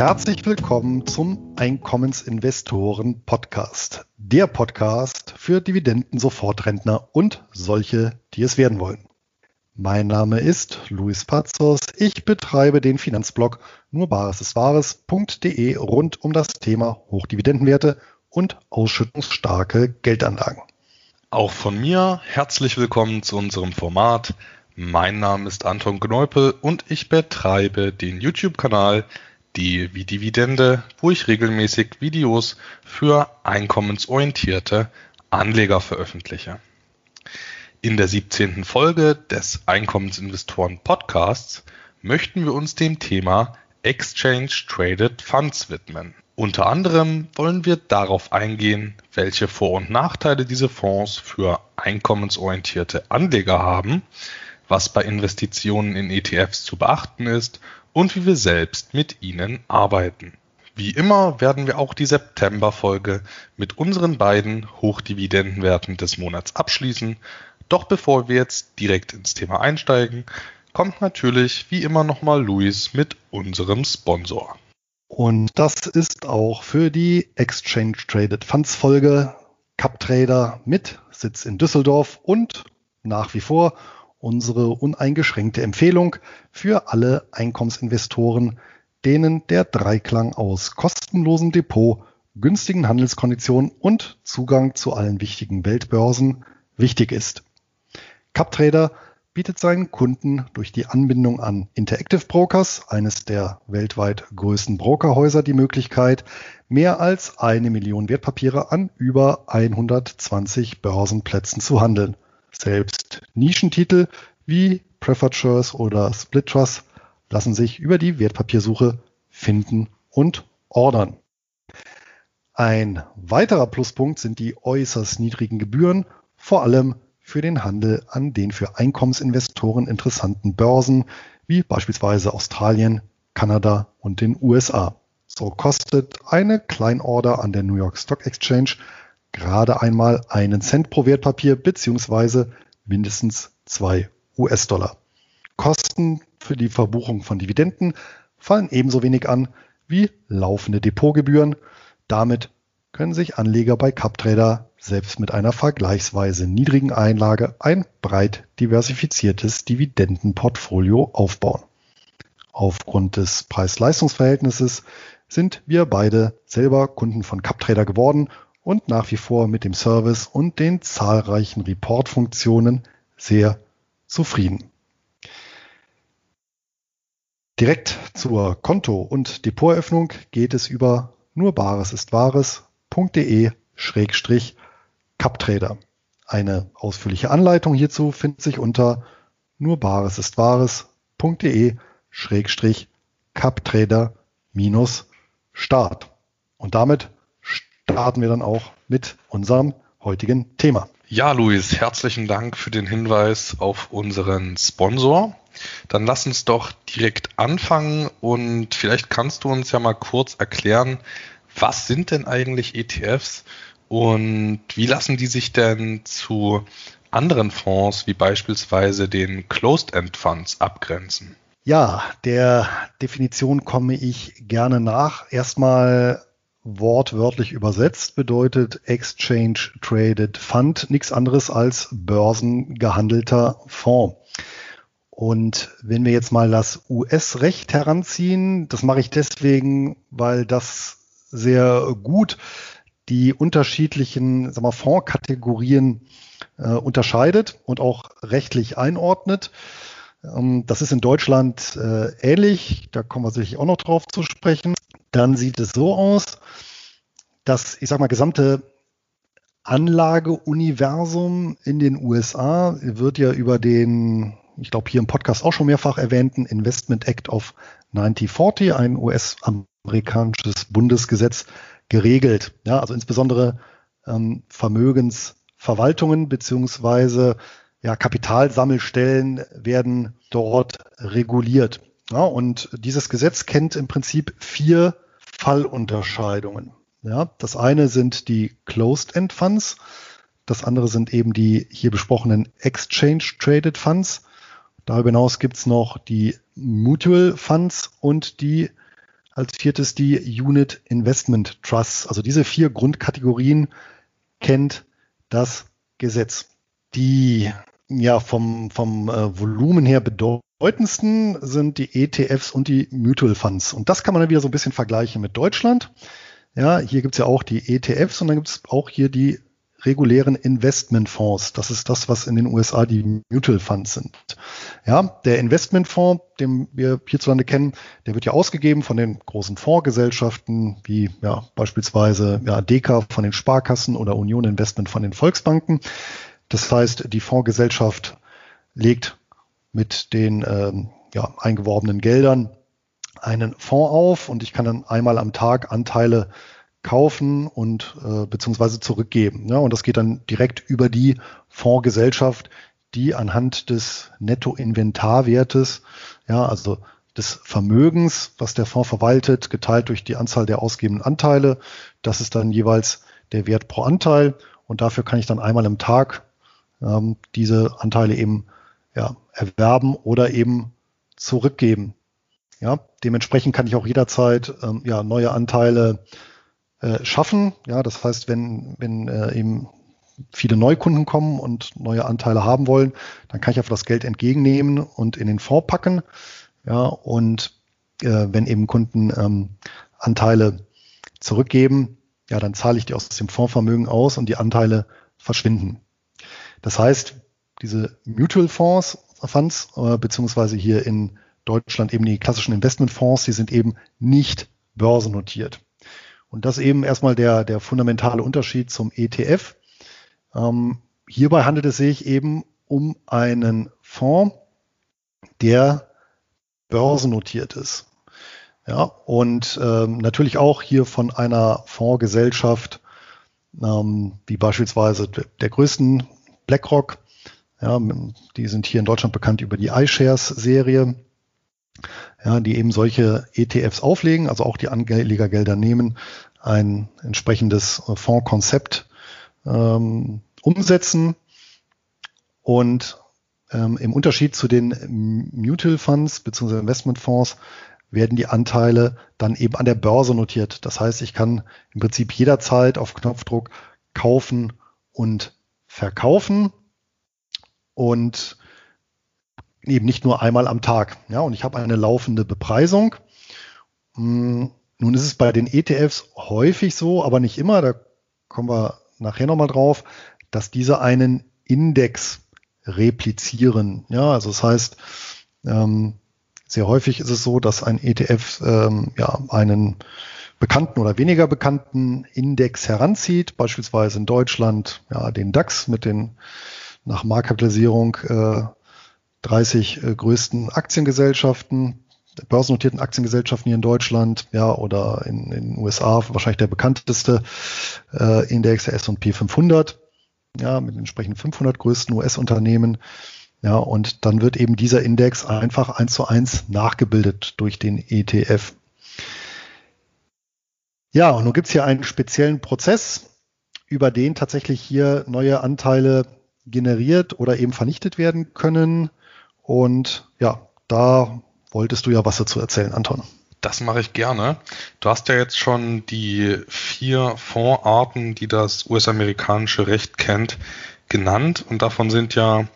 Herzlich willkommen zum Einkommensinvestoren Podcast. Der Podcast für Dividenden-Sofortrentner und solche, die es werden wollen. Mein Name ist Luis Pazos. Ich betreibe den Finanzblog nurbaresiswahres.de rund um das Thema Hochdividendenwerte und ausschüttungsstarke Geldanlagen. Auch von mir herzlich willkommen zu unserem Format. Mein Name ist Anton Gneupel und ich betreibe den YouTube-Kanal Die wie Dividende, wo ich regelmäßig Videos für einkommensorientierte Anleger veröffentliche. In der 17. Folge des Einkommensinvestoren Podcasts möchten wir uns dem Thema Exchange Traded Funds widmen. Unter anderem wollen wir darauf eingehen, welche Vor- und Nachteile diese Fonds für einkommensorientierte Anleger haben, was bei Investitionen in ETFs zu beachten ist und wie wir selbst mit ihnen arbeiten. Wie immer werden wir auch die September-Folge mit unseren beiden Hochdividendenwerten des Monats abschließen. Doch bevor wir jetzt direkt ins Thema einsteigen, kommt natürlich wie immer nochmal Luis mit unserem Sponsor. Und das ist auch für die Exchange Traded Funds Folge CupTrader mit Sitz in Düsseldorf und nach wie vor unsere uneingeschränkte Empfehlung für alle Einkommensinvestoren, denen der Dreiklang aus kostenlosem Depot, günstigen Handelskonditionen und Zugang zu allen wichtigen Weltbörsen wichtig ist. CupTrader bietet seinen Kunden durch die Anbindung an Interactive Brokers, eines der weltweit größten Brokerhäuser, die Möglichkeit, mehr als eine Million Wertpapiere an über 120 Börsenplätzen zu handeln. Selbst Nischentitel wie Preferred Shares oder Split Trust lassen sich über die Wertpapiersuche finden und ordern. Ein weiterer Pluspunkt sind die äußerst niedrigen Gebühren, vor allem für den Handel an den für Einkommensinvestoren interessanten Börsen wie beispielsweise Australien, Kanada und den USA. So kostet eine Kleinorder an der New York Stock Exchange gerade einmal einen Cent pro Wertpapier beziehungsweise mindestens zwei US-Dollar. Kosten für die Verbuchung von Dividenden fallen ebenso wenig an wie laufende Depotgebühren. Damit können sich Anleger bei CupTrader selbst mit einer vergleichsweise niedrigen Einlage ein breit diversifiziertes Dividendenportfolio aufbauen. Aufgrund des Preis-Leistungs-Verhältnisses sind wir beide selber Kunden von CupTrader geworden und nach wie vor mit dem Service und den zahlreichen Report-Funktionen sehr zufrieden. Direkt zur Konto- und Depoteröffnung geht es über nur Bares ist Wahres.de Schrägstrich CupTrader. Eine ausführliche Anleitung hierzu findet sich unter nur Bares ist Wahres.de Schrägstrich CupTrader minus Start. Und damit starten wir dann auch mit unserem heutigen Thema. Ja, Luis, herzlichen Dank für den Hinweis auf unseren Sponsor. Dann lass uns doch direkt anfangen und vielleicht kannst du uns ja mal kurz erklären, was sind denn eigentlich ETFs und wie lassen die sich denn zu anderen Fonds wie beispielsweise den Closed-End Funds abgrenzen? Ja, der Definition komme ich gerne nach. Erstmal wortwörtlich übersetzt bedeutet Exchange Traded Fund nichts anderes als börsengehandelter Fonds. Und wenn wir jetzt mal das US-Recht heranziehen, das mache ich deswegen, weil das sehr gut die unterschiedlichen sagen wir, Fondskategorien äh, unterscheidet und auch rechtlich einordnet. Ähm, das ist in Deutschland äh, ähnlich, da kommen wir sicherlich auch noch drauf zu sprechen. Dann sieht es so aus, dass, ich sag mal, gesamte Anlageuniversum in den USA wird ja über den, ich glaube hier im Podcast auch schon mehrfach erwähnten Investment Act of 1940, ein US-amerikanisches Bundesgesetz, geregelt. Ja, also insbesondere ähm, Vermögensverwaltungen beziehungsweise ja, Kapitalsammelstellen werden dort reguliert. Ja, und dieses Gesetz kennt im Prinzip vier Fallunterscheidungen. Ja, das eine sind die Closed-End Funds, das andere sind eben die hier besprochenen Exchange Traded Funds. Darüber hinaus gibt es noch die Mutual Funds und die als viertes die Unit Investment Trusts. Also diese vier Grundkategorien kennt das Gesetz. Die ja vom, vom äh, Volumen her bedeutendsten sind die ETFs und die Mutual Funds. Und das kann man dann wieder so ein bisschen vergleichen mit Deutschland. Ja, hier gibt's ja auch die ETFs und dann gibt's auch hier die regulären Investmentfonds. Das ist das, was in den USA die Mutual Funds sind. Ja, der Investmentfonds, den wir hierzulande kennen, der wird ja ausgegeben von den großen Fondsgesellschaften, wie ja, beispielsweise ja, Deka von den Sparkassen oder Union Investment von den Volksbanken. Das heißt, die Fondsgesellschaft legt mit den ähm, ja, eingeworbenen Geldern einen Fonds auf und ich kann dann einmal am Tag Anteile kaufen und äh, beziehungsweise zurückgeben. Ja, und das geht dann direkt über die Fondsgesellschaft, die anhand des Nettoinventarwertes, ja, also des Vermögens, was der Fonds verwaltet, geteilt durch die Anzahl der ausgebenden Anteile, das ist dann jeweils der Wert pro Anteil und dafür kann ich dann einmal im Tag ähm, diese Anteile eben ja, erwerben oder eben zurückgeben. Ja, dementsprechend kann ich auch jederzeit ähm, ja, neue Anteile äh, schaffen. Ja, das heißt, wenn, wenn äh, eben viele Neukunden kommen und neue Anteile haben wollen, dann kann ich einfach das Geld entgegennehmen und in den Fonds packen. Ja, und äh, wenn eben Kunden ähm, Anteile zurückgeben, ja, dann zahle ich die aus dem Fondsvermögen aus und die Anteile verschwinden. Das heißt, diese Mutual Fonds, Funds, äh, beziehungsweise hier in Deutschland eben die klassischen Investmentfonds, die sind eben nicht börsennotiert. Und das eben erstmal der, der fundamentale Unterschied zum ETF. Ähm, hierbei handelt es sich eben um einen Fonds, der börsennotiert ist. Ja, und ähm, natürlich auch hier von einer Fondsgesellschaft, ähm, wie beispielsweise der größten BlackRock. Ja, die sind hier in Deutschland bekannt über die iShares-Serie ja, die eben solche ETFs auflegen, also auch die Anlegergelder nehmen, ein entsprechendes äh, Fondskonzept ähm, umsetzen und ähm, im Unterschied zu den Mutual Funds bzw. Investmentfonds werden die Anteile dann eben an der Börse notiert. Das heißt, ich kann im Prinzip jederzeit auf Knopfdruck kaufen und verkaufen. Und eben nicht nur einmal am Tag. Ja, und ich habe eine laufende Bepreisung. Hm, nun ist es bei den ETFs häufig so, aber nicht immer, da kommen wir nachher nochmal drauf, dass diese einen Index replizieren. Ja, also das heißt, ähm, sehr häufig ist es so, dass ein ETF ähm, ja, einen bekannten oder weniger bekannten Index heranzieht, beispielsweise in Deutschland ja, den DAX mit den nach Marktkapitalisierung äh, 30 äh, größten Aktiengesellschaften, börsennotierten Aktiengesellschaften hier in Deutschland, ja, oder in, den USA wahrscheinlich der bekannteste äh, Index, der S&P 500, ja, mit entsprechend 500 größten US-Unternehmen. Ja, und dann wird eben dieser Index einfach eins zu eins nachgebildet durch den ETF. Ja, und nun gibt es hier einen speziellen Prozess, über den tatsächlich hier neue Anteile generiert oder eben vernichtet werden können. Und ja, da wolltest du ja was dazu erzählen, Anton. Das mache ich gerne. Du hast ja jetzt schon die vier Fondsarten, die das US-amerikanische Recht kennt, genannt. Und davon sind ja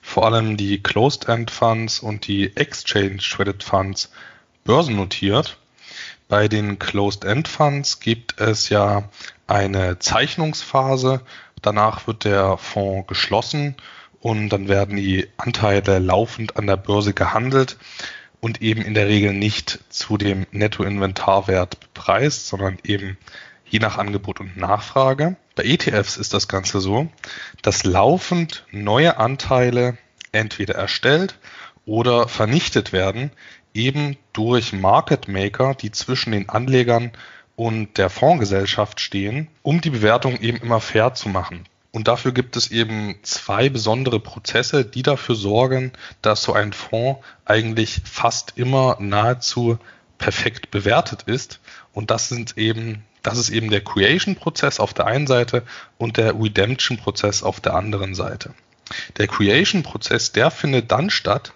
vor allem die Closed-End Funds und die Exchange Traded Funds börsennotiert. Bei den Closed-End Funds gibt es ja eine Zeichnungsphase. Danach wird der Fonds geschlossen und dann werden die Anteile laufend an der Börse gehandelt und eben in der Regel nicht zu dem Nettoinventarwert bepreist, sondern eben je nach Angebot und Nachfrage. Bei ETFs ist das Ganze so, dass laufend neue Anteile entweder erstellt oder vernichtet werden, eben durch Market Maker, die zwischen den Anlegern und der Fondsgesellschaft stehen, um die Bewertung eben immer fair zu machen. Und dafür gibt es eben zwei besondere Prozesse, die dafür sorgen, dass so ein Fonds eigentlich fast immer nahezu perfekt bewertet ist. Und das sind eben, das ist eben der Creation-Prozess auf der einen Seite und der Redemption-Prozess auf der anderen Seite. Der Creation-Prozess, der findet dann statt,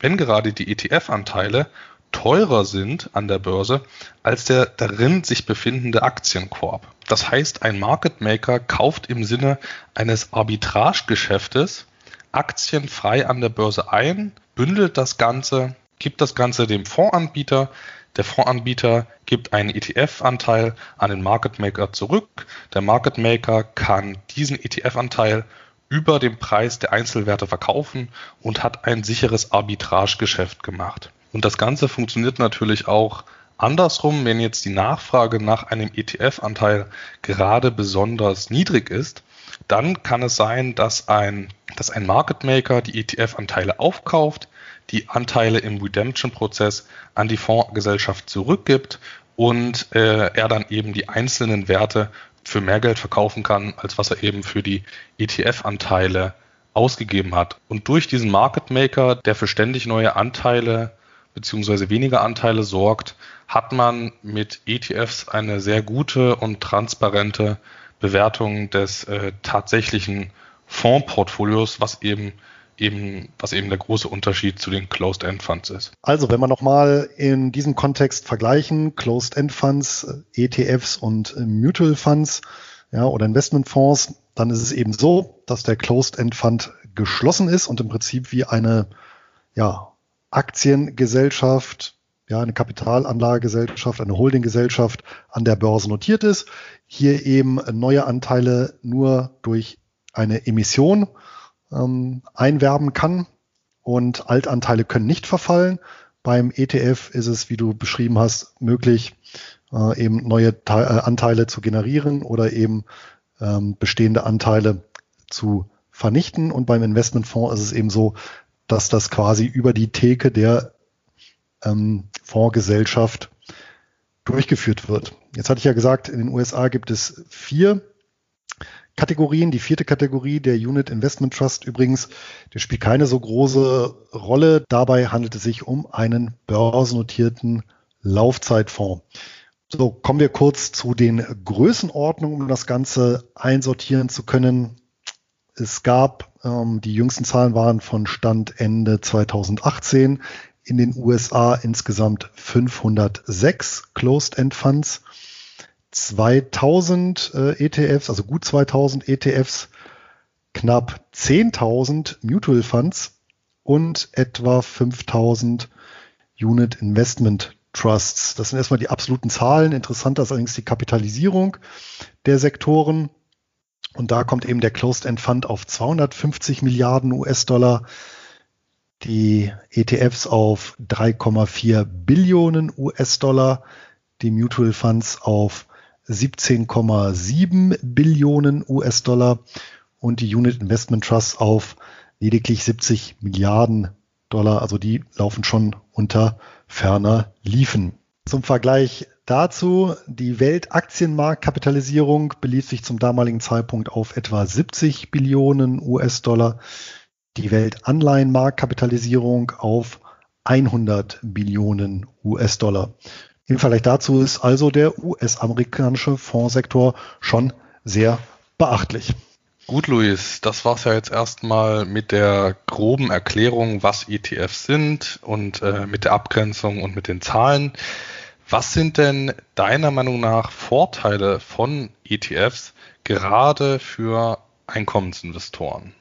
wenn gerade die ETF-Anteile teurer sind an der Börse als der darin sich befindende Aktienkorb. Das heißt, ein Market Maker kauft im Sinne eines Arbitragegeschäftes Aktien frei an der Börse ein, bündelt das Ganze, gibt das Ganze dem Fondsanbieter. Der Fondsanbieter gibt einen ETF-Anteil an den Market Maker zurück. Der Market Maker kann diesen ETF-Anteil über dem Preis der Einzelwerte verkaufen und hat ein sicheres Arbitragegeschäft gemacht. Und das Ganze funktioniert natürlich auch andersrum, wenn jetzt die Nachfrage nach einem ETF-Anteil gerade besonders niedrig ist, dann kann es sein, dass ein, dass ein Market Maker die ETF-Anteile aufkauft, die Anteile im Redemption-Prozess an die Fondsgesellschaft zurückgibt und äh, er dann eben die einzelnen Werte für mehr Geld verkaufen kann, als was er eben für die ETF-Anteile ausgegeben hat. Und durch diesen Market Maker, der für ständig neue Anteile beziehungsweise weniger Anteile sorgt, hat man mit ETFs eine sehr gute und transparente Bewertung des äh, tatsächlichen Fondsportfolios, was eben eben, was eben der große Unterschied zu den Closed-End Funds ist. Also, wenn wir nochmal in diesem Kontext vergleichen, Closed-End Funds, ETFs und Mutual Funds, ja, oder Investmentfonds, dann ist es eben so, dass der Closed-End Fund geschlossen ist und im Prinzip wie eine, ja, Aktiengesellschaft, ja, eine Kapitalanlagegesellschaft, eine Holdinggesellschaft an der Börse notiert ist. Hier eben neue Anteile nur durch eine Emission ähm, einwerben kann und Altanteile können nicht verfallen. Beim ETF ist es, wie du beschrieben hast, möglich, äh, eben neue Te äh, Anteile zu generieren oder eben ähm, bestehende Anteile zu vernichten. Und beim Investmentfonds ist es eben so, dass das quasi über die Theke der ähm, Fondsgesellschaft durchgeführt wird. Jetzt hatte ich ja gesagt, in den USA gibt es vier Kategorien. Die vierte Kategorie, der Unit Investment Trust übrigens, der spielt keine so große Rolle. Dabei handelt es sich um einen börsennotierten Laufzeitfonds. So, kommen wir kurz zu den Größenordnungen, um das Ganze einsortieren zu können. Es gab, ähm, die jüngsten Zahlen waren von Stand Ende 2018 in den USA insgesamt 506 Closed-End Funds. 2000 äh, ETFs, also gut 2000 ETFs, knapp 10.000 Mutual Funds und etwa 5000 Unit Investment Trusts. Das sind erstmal die absoluten Zahlen. Interessanter ist allerdings die Kapitalisierung der Sektoren. Und da kommt eben der Closed-End Fund auf 250 Milliarden US-Dollar, die ETFs auf 3,4 Billionen US-Dollar, die Mutual Funds auf 17,7 Billionen US-Dollar und die Unit Investment Trust auf lediglich 70 Milliarden Dollar. Also die laufen schon unter ferner Liefen. Zum Vergleich dazu, die Weltaktienmarktkapitalisierung belief sich zum damaligen Zeitpunkt auf etwa 70 Billionen US-Dollar, die Weltanleihenmarktkapitalisierung auf 100 Billionen US-Dollar. Im Vergleich dazu ist also der US-amerikanische Fondssektor schon sehr beachtlich. Gut, Luis, das war's ja jetzt erstmal mit der groben Erklärung, was ETFs sind und äh, mit der Abgrenzung und mit den Zahlen. Was sind denn deiner Meinung nach Vorteile von ETFs gerade für Einkommensinvestoren?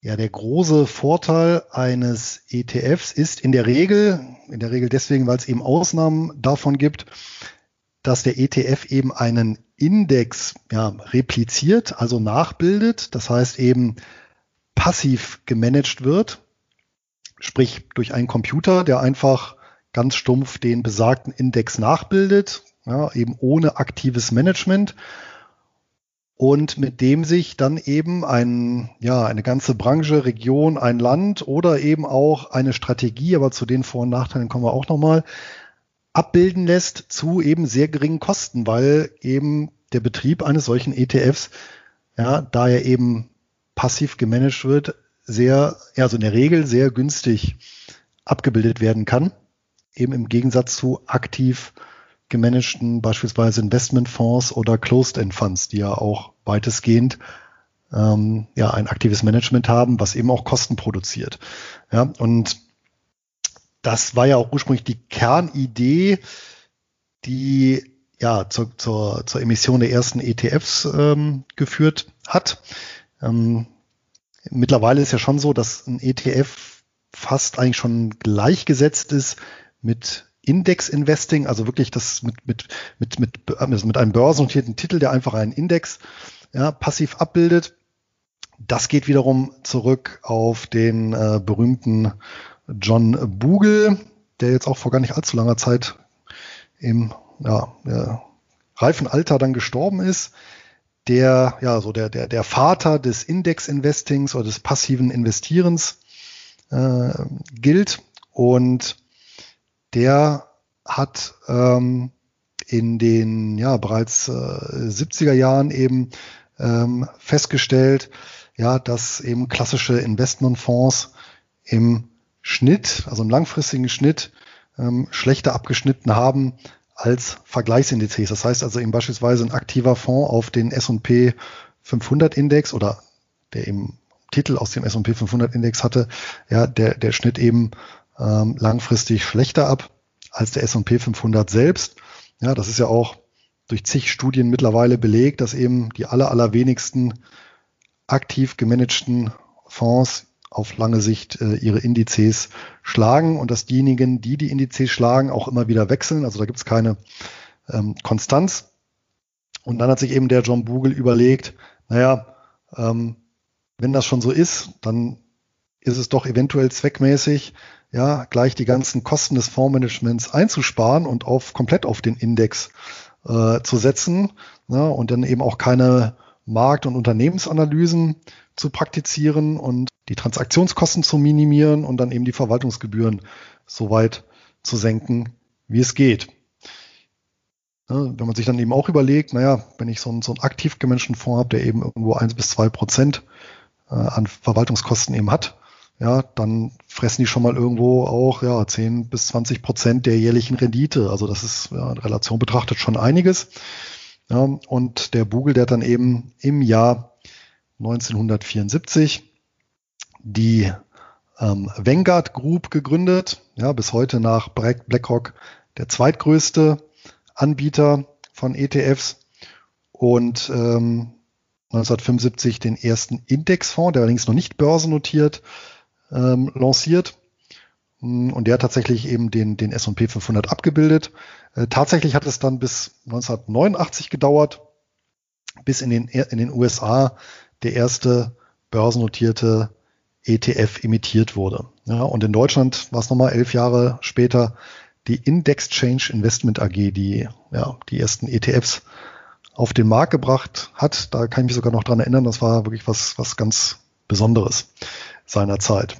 Ja, der große Vorteil eines ETFs ist in der Regel, in der Regel deswegen, weil es eben Ausnahmen davon gibt, dass der ETF eben einen Index ja, repliziert, also nachbildet, das heißt eben passiv gemanagt wird, sprich durch einen Computer, der einfach ganz stumpf den besagten Index nachbildet, ja, eben ohne aktives Management und mit dem sich dann eben ein, ja, eine ganze Branche, Region, ein Land oder eben auch eine Strategie, aber zu den Vor- und Nachteilen kommen wir auch nochmal, abbilden lässt zu eben sehr geringen Kosten, weil eben der Betrieb eines solchen ETFs, ja, da er eben passiv gemanagt wird, sehr, also in der Regel sehr günstig abgebildet werden kann. Eben im Gegensatz zu aktiv gemanagten beispielsweise Investmentfonds oder Closed-End Funds, die ja auch weitestgehend ähm, ja ein aktives Management haben, was eben auch Kosten produziert. Ja, und das war ja auch ursprünglich die Kernidee, die ja zur, zur, zur Emission der ersten ETFs ähm, geführt hat. Ähm, mittlerweile ist ja schon so, dass ein ETF fast eigentlich schon gleichgesetzt ist mit Index-Investing, also wirklich das mit, mit, mit, mit, also mit einem börsennotierten Titel, der einfach einen Index ja, passiv abbildet. Das geht wiederum zurück auf den äh, berühmten John Bogle, der jetzt auch vor gar nicht allzu langer Zeit im ja, ja, reifen Alter dann gestorben ist, der ja so der, der, der Vater des Index-Investings oder des passiven Investierens äh, gilt. Und der hat ähm, in den ja bereits äh, 70er Jahren eben ähm, festgestellt, ja, dass eben klassische Investmentfonds im Schnitt, also im langfristigen Schnitt, ähm, schlechter abgeschnitten haben als Vergleichsindizes. Das heißt also eben beispielsweise ein aktiver Fonds auf den S&P 500 Index oder der eben Titel aus dem S&P 500 Index hatte, ja, der, der schnitt eben ähm, langfristig schlechter ab als der S&P 500 selbst. Ja, das ist ja auch durch zig Studien mittlerweile belegt, dass eben die aller, allerwenigsten aktiv gemanagten Fonds auf lange Sicht äh, ihre Indizes schlagen und dass diejenigen, die die Indizes schlagen, auch immer wieder wechseln. Also da gibt es keine ähm, Konstanz. Und dann hat sich eben der John Bogle überlegt, naja, ähm, wenn das schon so ist, dann ist es doch eventuell zweckmäßig, ja, gleich die ganzen Kosten des Fondsmanagements einzusparen und auf komplett auf den Index äh, zu setzen ne, und dann eben auch keine Markt- und Unternehmensanalysen zu praktizieren und die Transaktionskosten zu minimieren und dann eben die Verwaltungsgebühren so weit zu senken, wie es geht. Ja, wenn man sich dann eben auch überlegt, naja, wenn ich so einen, so einen aktiv gemanagten Fonds habe, der eben irgendwo eins bis zwei Prozent äh, an Verwaltungskosten eben hat, ja, dann fressen die schon mal irgendwo auch ja 10 bis 20 Prozent der jährlichen Rendite. Also das ist ja, in Relation betrachtet schon einiges. Ja, und der Bugel, der hat dann eben im Jahr 1974 die ähm, Vanguard Group gegründet. Ja, bis heute nach BlackRock der zweitgrößte Anbieter von ETFs und ähm, 1975 den ersten Indexfonds, der allerdings noch nicht börsennotiert ähm, lanciert. Mm, und der hat tatsächlich eben den, den S&P 500 abgebildet. Äh, tatsächlich hat es dann bis 1989 gedauert, bis in den, in den USA der erste börsennotierte ETF emittiert wurde. Ja, und in Deutschland war es nochmal elf Jahre später die Index Change Investment AG, die ja, die ersten ETFs auf den Markt gebracht hat. Da kann ich mich sogar noch dran erinnern, das war wirklich was, was ganz Besonderes seiner Zeit.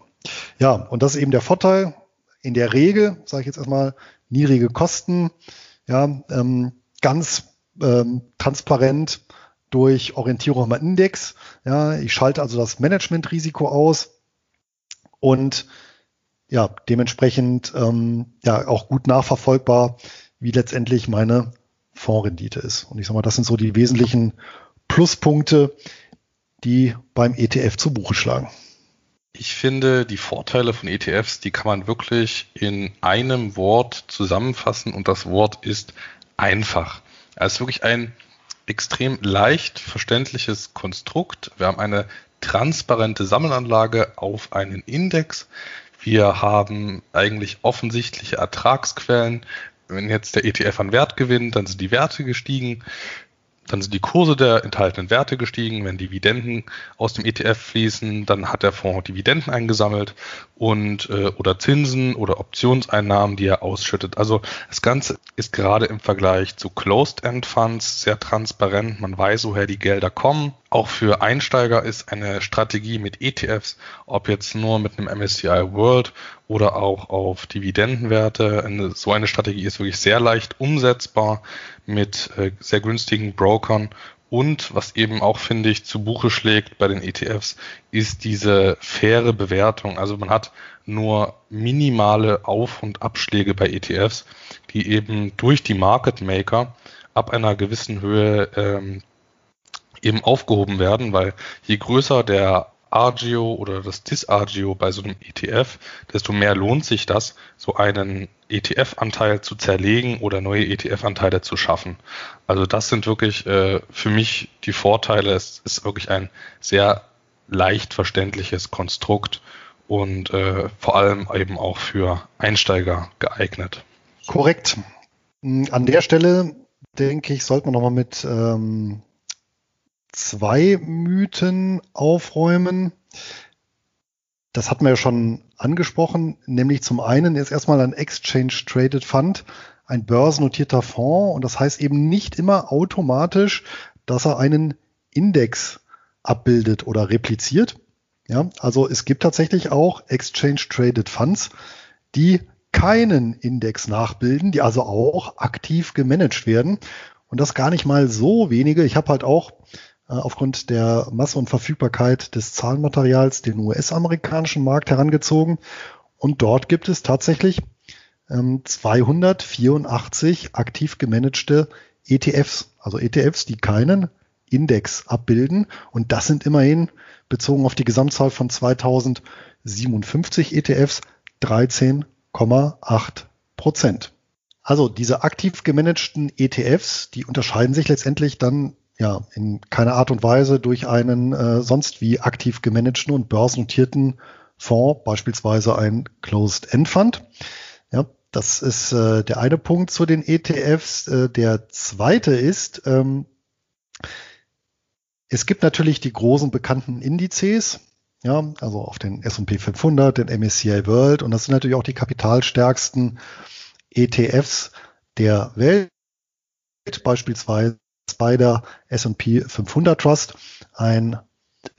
Ja, und das ist eben der Vorteil. In der Regel, sage ich jetzt erstmal, niedrige Kosten, ja, ähm, ganz ähm, transparent durch Orientierung am Index. Ja, ich schalte also das Managementrisiko aus und ja, dementsprechend ähm, ja auch gut nachverfolgbar, wie letztendlich meine Fondsrendite ist. Und ich sag mal, das sind so die wesentlichen Pluspunkte, die beim ETF zu Buche schlagen. Ich finde, die Vorteile von ETFs, die kann man wirklich in einem Wort zusammenfassen und das Wort ist einfach. Es ist wirklich ein extrem leicht verständliches Konstrukt. Wir haben eine transparente Sammelanlage auf einen Index. Wir haben eigentlich offensichtliche Ertragsquellen. Wenn jetzt der ETF an Wert gewinnt, dann sind die Werte gestiegen. Dann sind die Kurse der enthaltenen Werte gestiegen. Wenn Dividenden aus dem ETF fließen, dann hat der Fonds Dividenden eingesammelt und äh, oder Zinsen oder Optionseinnahmen, die er ausschüttet. Also das Ganze ist gerade im Vergleich zu Closed-End Funds sehr transparent. Man weiß, woher die Gelder kommen. Auch für Einsteiger ist eine Strategie mit ETFs, ob jetzt nur mit einem MSCI World oder auch auf Dividendenwerte. Eine, so eine Strategie ist wirklich sehr leicht umsetzbar mit äh, sehr günstigen Brokern. Und was eben auch, finde ich, zu Buche schlägt bei den ETFs, ist diese faire Bewertung. Also man hat nur minimale Auf- und Abschläge bei ETFs, die eben durch die Market Maker ab einer gewissen Höhe ähm, eben aufgehoben werden, weil je größer der Argio oder das Disargio bei so einem ETF, desto mehr lohnt sich das, so einen ETF-Anteil zu zerlegen oder neue ETF-Anteile zu schaffen. Also das sind wirklich äh, für mich die Vorteile. Es ist wirklich ein sehr leicht verständliches Konstrukt und äh, vor allem eben auch für Einsteiger geeignet. Korrekt. An der Stelle denke ich, sollte man nochmal mit ähm, zwei Mythen aufräumen. Das hatten wir ja schon angesprochen, nämlich zum einen ist erstmal ein Exchange Traded Fund, ein börsennotierter Fonds und das heißt eben nicht immer automatisch, dass er einen Index abbildet oder repliziert. Ja, also es gibt tatsächlich auch Exchange Traded Funds, die keinen Index nachbilden, die also auch aktiv gemanagt werden. Und das gar nicht mal so wenige. Ich habe halt auch aufgrund der Masse und Verfügbarkeit des Zahlenmaterials den US-amerikanischen Markt herangezogen. Und dort gibt es tatsächlich ähm, 284 aktiv gemanagte ETFs, also ETFs, die keinen Index abbilden. Und das sind immerhin bezogen auf die Gesamtzahl von 2057 ETFs 13,8 Prozent. Also diese aktiv gemanagten ETFs, die unterscheiden sich letztendlich dann ja in keiner Art und Weise durch einen äh, sonst wie aktiv gemanagten und börsennotierten Fonds, beispielsweise ein Closed-End Fund. Ja, das ist äh, der eine Punkt zu den ETFs. Äh, der zweite ist, ähm, es gibt natürlich die großen bekannten Indizes, ja, also auf den S&P 500, den MSCI World und das sind natürlich auch die kapitalstärksten ETFs der Welt, beispielsweise bei der S&P 500 Trust, ein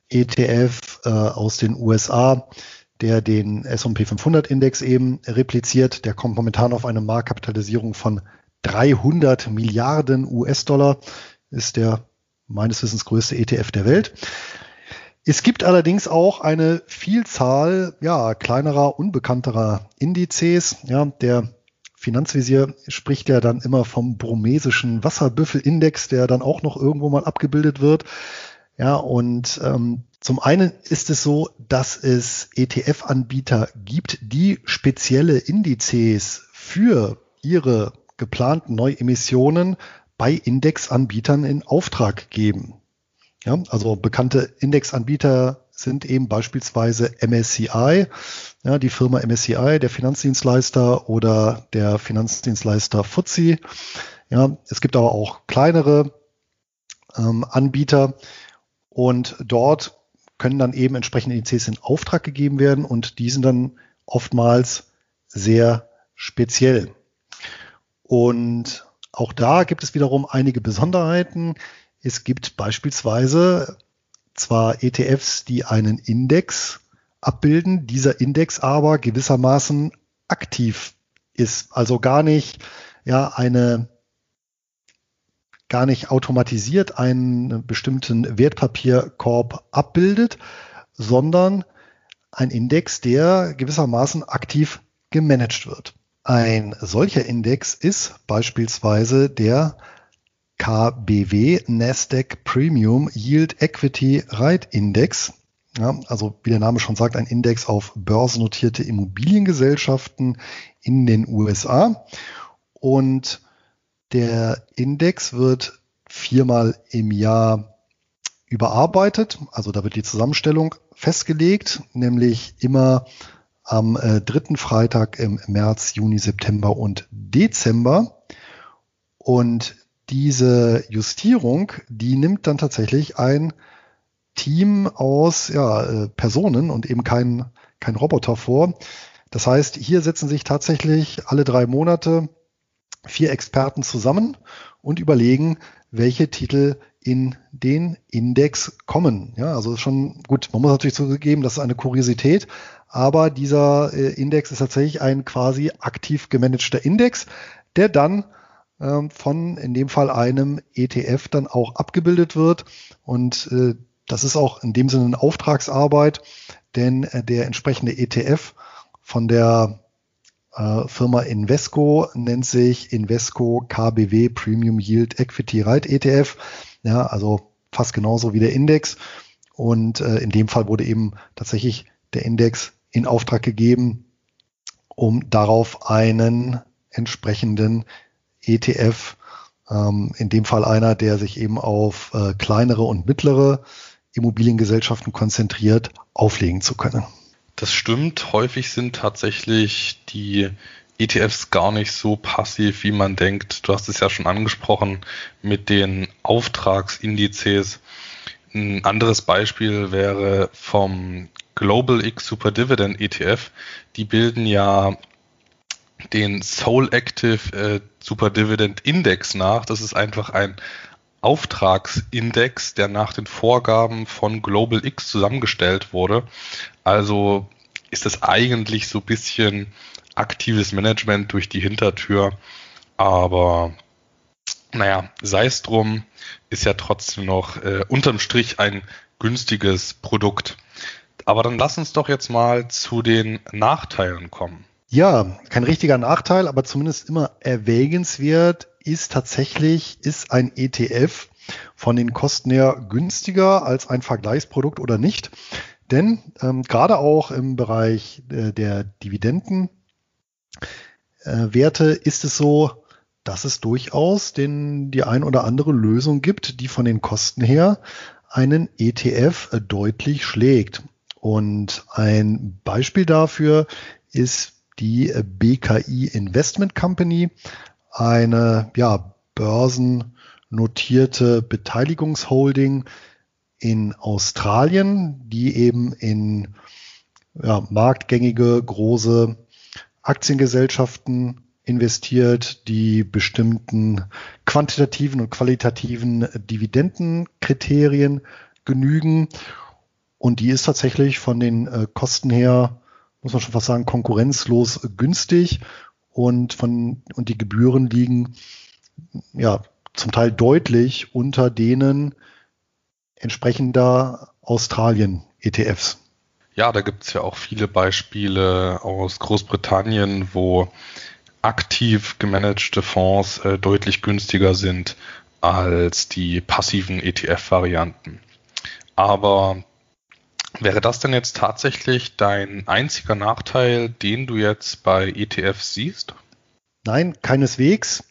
ETF äh, aus den USA, der den S&P 500 Index eben repliziert. Der kommt momentan auf eine Marktkapitalisierung von 300 Milliarden US-Dollar, ist der meines Wissens größte ETF der Welt. Es gibt allerdings auch eine Vielzahl ja, kleinerer, unbekannterer Indizes. Ja, der Finanzvisier spricht ja dann immer vom bromesischen Wasserbüffelindex, der dann auch noch irgendwo mal abgebildet wird. Ja, und ähm, zum einen ist es so, dass es ETF-Anbieter gibt, die spezielle Indizes für ihre geplanten Neuemissionen bei Indexanbietern in Auftrag geben. Ja, also bekannte Indexanbieter sind eben beispielsweise MSCI, ja, die Firma MSCI, der Finanzdienstleister oder der Finanzdienstleister FTSE. Ja, es gibt aber auch kleinere ähm, Anbieter und dort können dann eben entsprechende Indizes in Auftrag gegeben werden und die sind dann oftmals sehr speziell. Und auch da gibt es wiederum einige Besonderheiten. Es gibt beispielsweise zwar ETFs, die einen Index abbilden, dieser Index aber gewissermaßen aktiv ist, also gar nicht ja eine gar nicht automatisiert einen bestimmten Wertpapierkorb abbildet, sondern ein Index, der gewissermaßen aktiv gemanagt wird. Ein solcher Index ist beispielsweise der KBW Nasdaq Premium Yield Equity Rate Index. Ja, also wie der Name schon sagt, ein Index auf börsennotierte Immobiliengesellschaften in den USA. Und der Index wird viermal im Jahr überarbeitet. Also da wird die Zusammenstellung festgelegt, nämlich immer am äh, dritten Freitag im März, Juni, September und Dezember. Und diese Justierung, die nimmt dann tatsächlich ein Team aus ja, äh, Personen und eben kein, kein Roboter vor. Das heißt, hier setzen sich tatsächlich alle drei Monate vier Experten zusammen und überlegen, welche Titel in den Index kommen. Ja, also schon gut. Man muss natürlich zugeben, das ist eine Kuriosität, aber dieser äh, Index ist tatsächlich ein quasi aktiv gemanagter Index, der dann ähm, von in dem Fall einem ETF dann auch abgebildet wird. Und äh, das ist auch in dem Sinne eine Auftragsarbeit, denn äh, der entsprechende ETF von der äh, Firma Invesco nennt sich Invesco KBW Premium Yield Equity Rate ETF. Ja, also fast genauso wie der Index. Und äh, in dem Fall wurde eben tatsächlich der Index in Auftrag gegeben, um darauf einen entsprechenden ETF, ähm, in dem Fall einer, der sich eben auf kleinere und mittlere Immobiliengesellschaften konzentriert, auflegen zu können. Das stimmt. Häufig sind tatsächlich die ETFs gar nicht so passiv, wie man denkt. Du hast es ja schon angesprochen mit den Auftragsindizes. Ein anderes Beispiel wäre vom Global X Super Dividend ETF. Die bilden ja den Soul Active äh, Super Dividend Index nach. Das ist einfach ein Auftragsindex, der nach den Vorgaben von Global X zusammengestellt wurde. Also ist das eigentlich so ein bisschen aktives Management durch die Hintertür. Aber naja, sei es drum, ist ja trotzdem noch äh, unterm Strich ein günstiges Produkt. Aber dann lass uns doch jetzt mal zu den Nachteilen kommen. Ja, kein richtiger Nachteil, aber zumindest immer erwägenswert ist tatsächlich, ist ein ETF von den Kosten her günstiger als ein Vergleichsprodukt oder nicht. Denn ähm, gerade auch im Bereich äh, der Dividendenwerte äh, ist es so, dass es durchaus den, die ein oder andere Lösung gibt, die von den Kosten her einen ETF äh, deutlich schlägt. Und ein Beispiel dafür ist die BKI Investment Company, eine ja, börsennotierte Beteiligungsholding in Australien, die eben in ja, marktgängige große Aktiengesellschaften investiert, die bestimmten quantitativen und qualitativen Dividendenkriterien genügen. Und die ist tatsächlich von den äh, Kosten her muss man schon fast sagen, konkurrenzlos günstig und von, und die Gebühren liegen ja zum Teil deutlich unter denen entsprechender Australien-ETFs. Ja, da gibt es ja auch viele Beispiele aus Großbritannien, wo aktiv gemanagte Fonds äh, deutlich günstiger sind als die passiven ETF-Varianten. Aber Wäre das denn jetzt tatsächlich dein einziger Nachteil, den du jetzt bei ETFs siehst? Nein, keineswegs.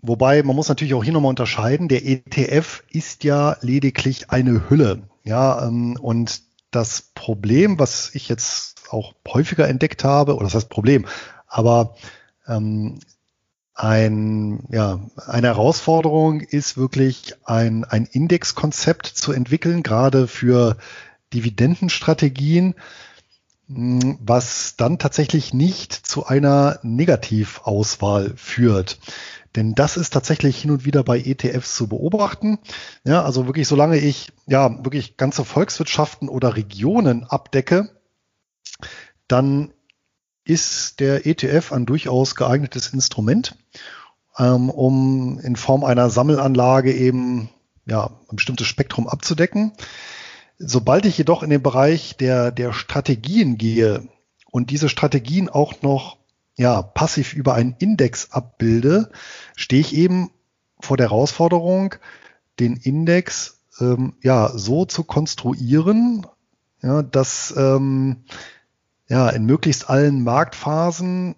Wobei man muss natürlich auch hier nochmal unterscheiden. Der ETF ist ja lediglich eine Hülle. Ja, ähm, und das Problem, was ich jetzt auch häufiger entdeckt habe, oder das heißt Problem, aber ähm, ein, ja, eine Herausforderung ist wirklich ein, ein Indexkonzept zu entwickeln, gerade für Dividendenstrategien, hm, was dann tatsächlich nicht zu einer Negativauswahl führt. Denn das ist tatsächlich hin und wieder bei ETFs zu beobachten. Ja, also wirklich, solange ich ja wirklich ganze Volkswirtschaften oder Regionen abdecke, dann ist der ETF ein durchaus geeignetes Instrument, ähm, um in Form einer Sammelanlage eben ja, ein bestimmtes Spektrum abzudecken. Sobald ich jedoch in den Bereich der, der Strategien gehe und diese Strategien auch noch ja, passiv über einen Index abbilde, stehe ich eben vor der Herausforderung, den Index ähm, ja so zu konstruieren, ja, dass ähm, ja in möglichst allen Marktphasen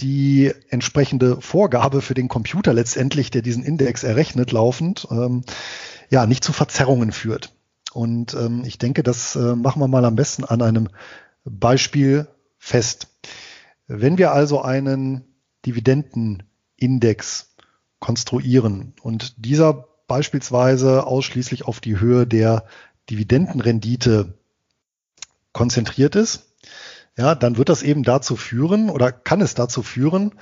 die entsprechende Vorgabe für den Computer letztendlich, der diesen Index errechnet, laufend, ähm, ja, nicht zu Verzerrungen führt. Und ähm, ich denke, das äh, machen wir mal am besten an einem Beispiel fest. Wenn wir also einen Dividendenindex konstruieren und dieser beispielsweise ausschließlich auf die Höhe der Dividendenrendite konzentriert ist, ja, dann wird das eben dazu führen oder kann es dazu führen,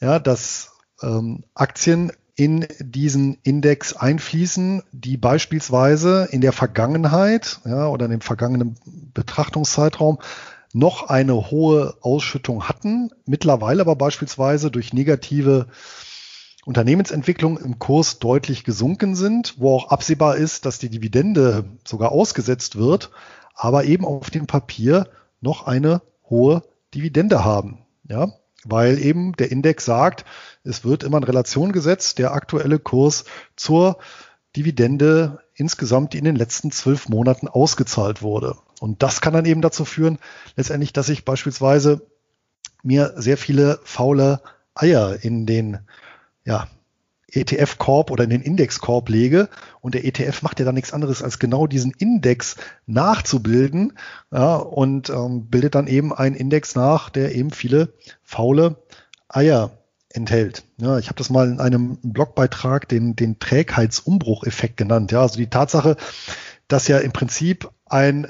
ja, dass ähm, Aktien in diesen Index einfließen, die beispielsweise in der Vergangenheit ja, oder in dem vergangenen Betrachtungszeitraum noch eine hohe Ausschüttung hatten, mittlerweile aber beispielsweise durch negative Unternehmensentwicklung im Kurs deutlich gesunken sind, wo auch absehbar ist, dass die Dividende sogar ausgesetzt wird, aber eben auf dem Papier noch eine hohe Dividende haben. Ja, weil eben der Index sagt, es wird immer in Relation gesetzt, der aktuelle Kurs zur Dividende insgesamt, die in den letzten zwölf Monaten ausgezahlt wurde. Und das kann dann eben dazu führen, letztendlich, dass ich beispielsweise mir sehr viele faule Eier in den ja, ETF-Korb oder in den Index-Korb lege und der ETF macht ja dann nichts anderes, als genau diesen Index nachzubilden ja, und ähm, bildet dann eben einen Index nach, der eben viele faule Eier enthält. Ja, ich habe das mal in einem Blogbeitrag den, den Trägheitsumbrucheffekt genannt. Ja, also die Tatsache, dass ja im Prinzip ein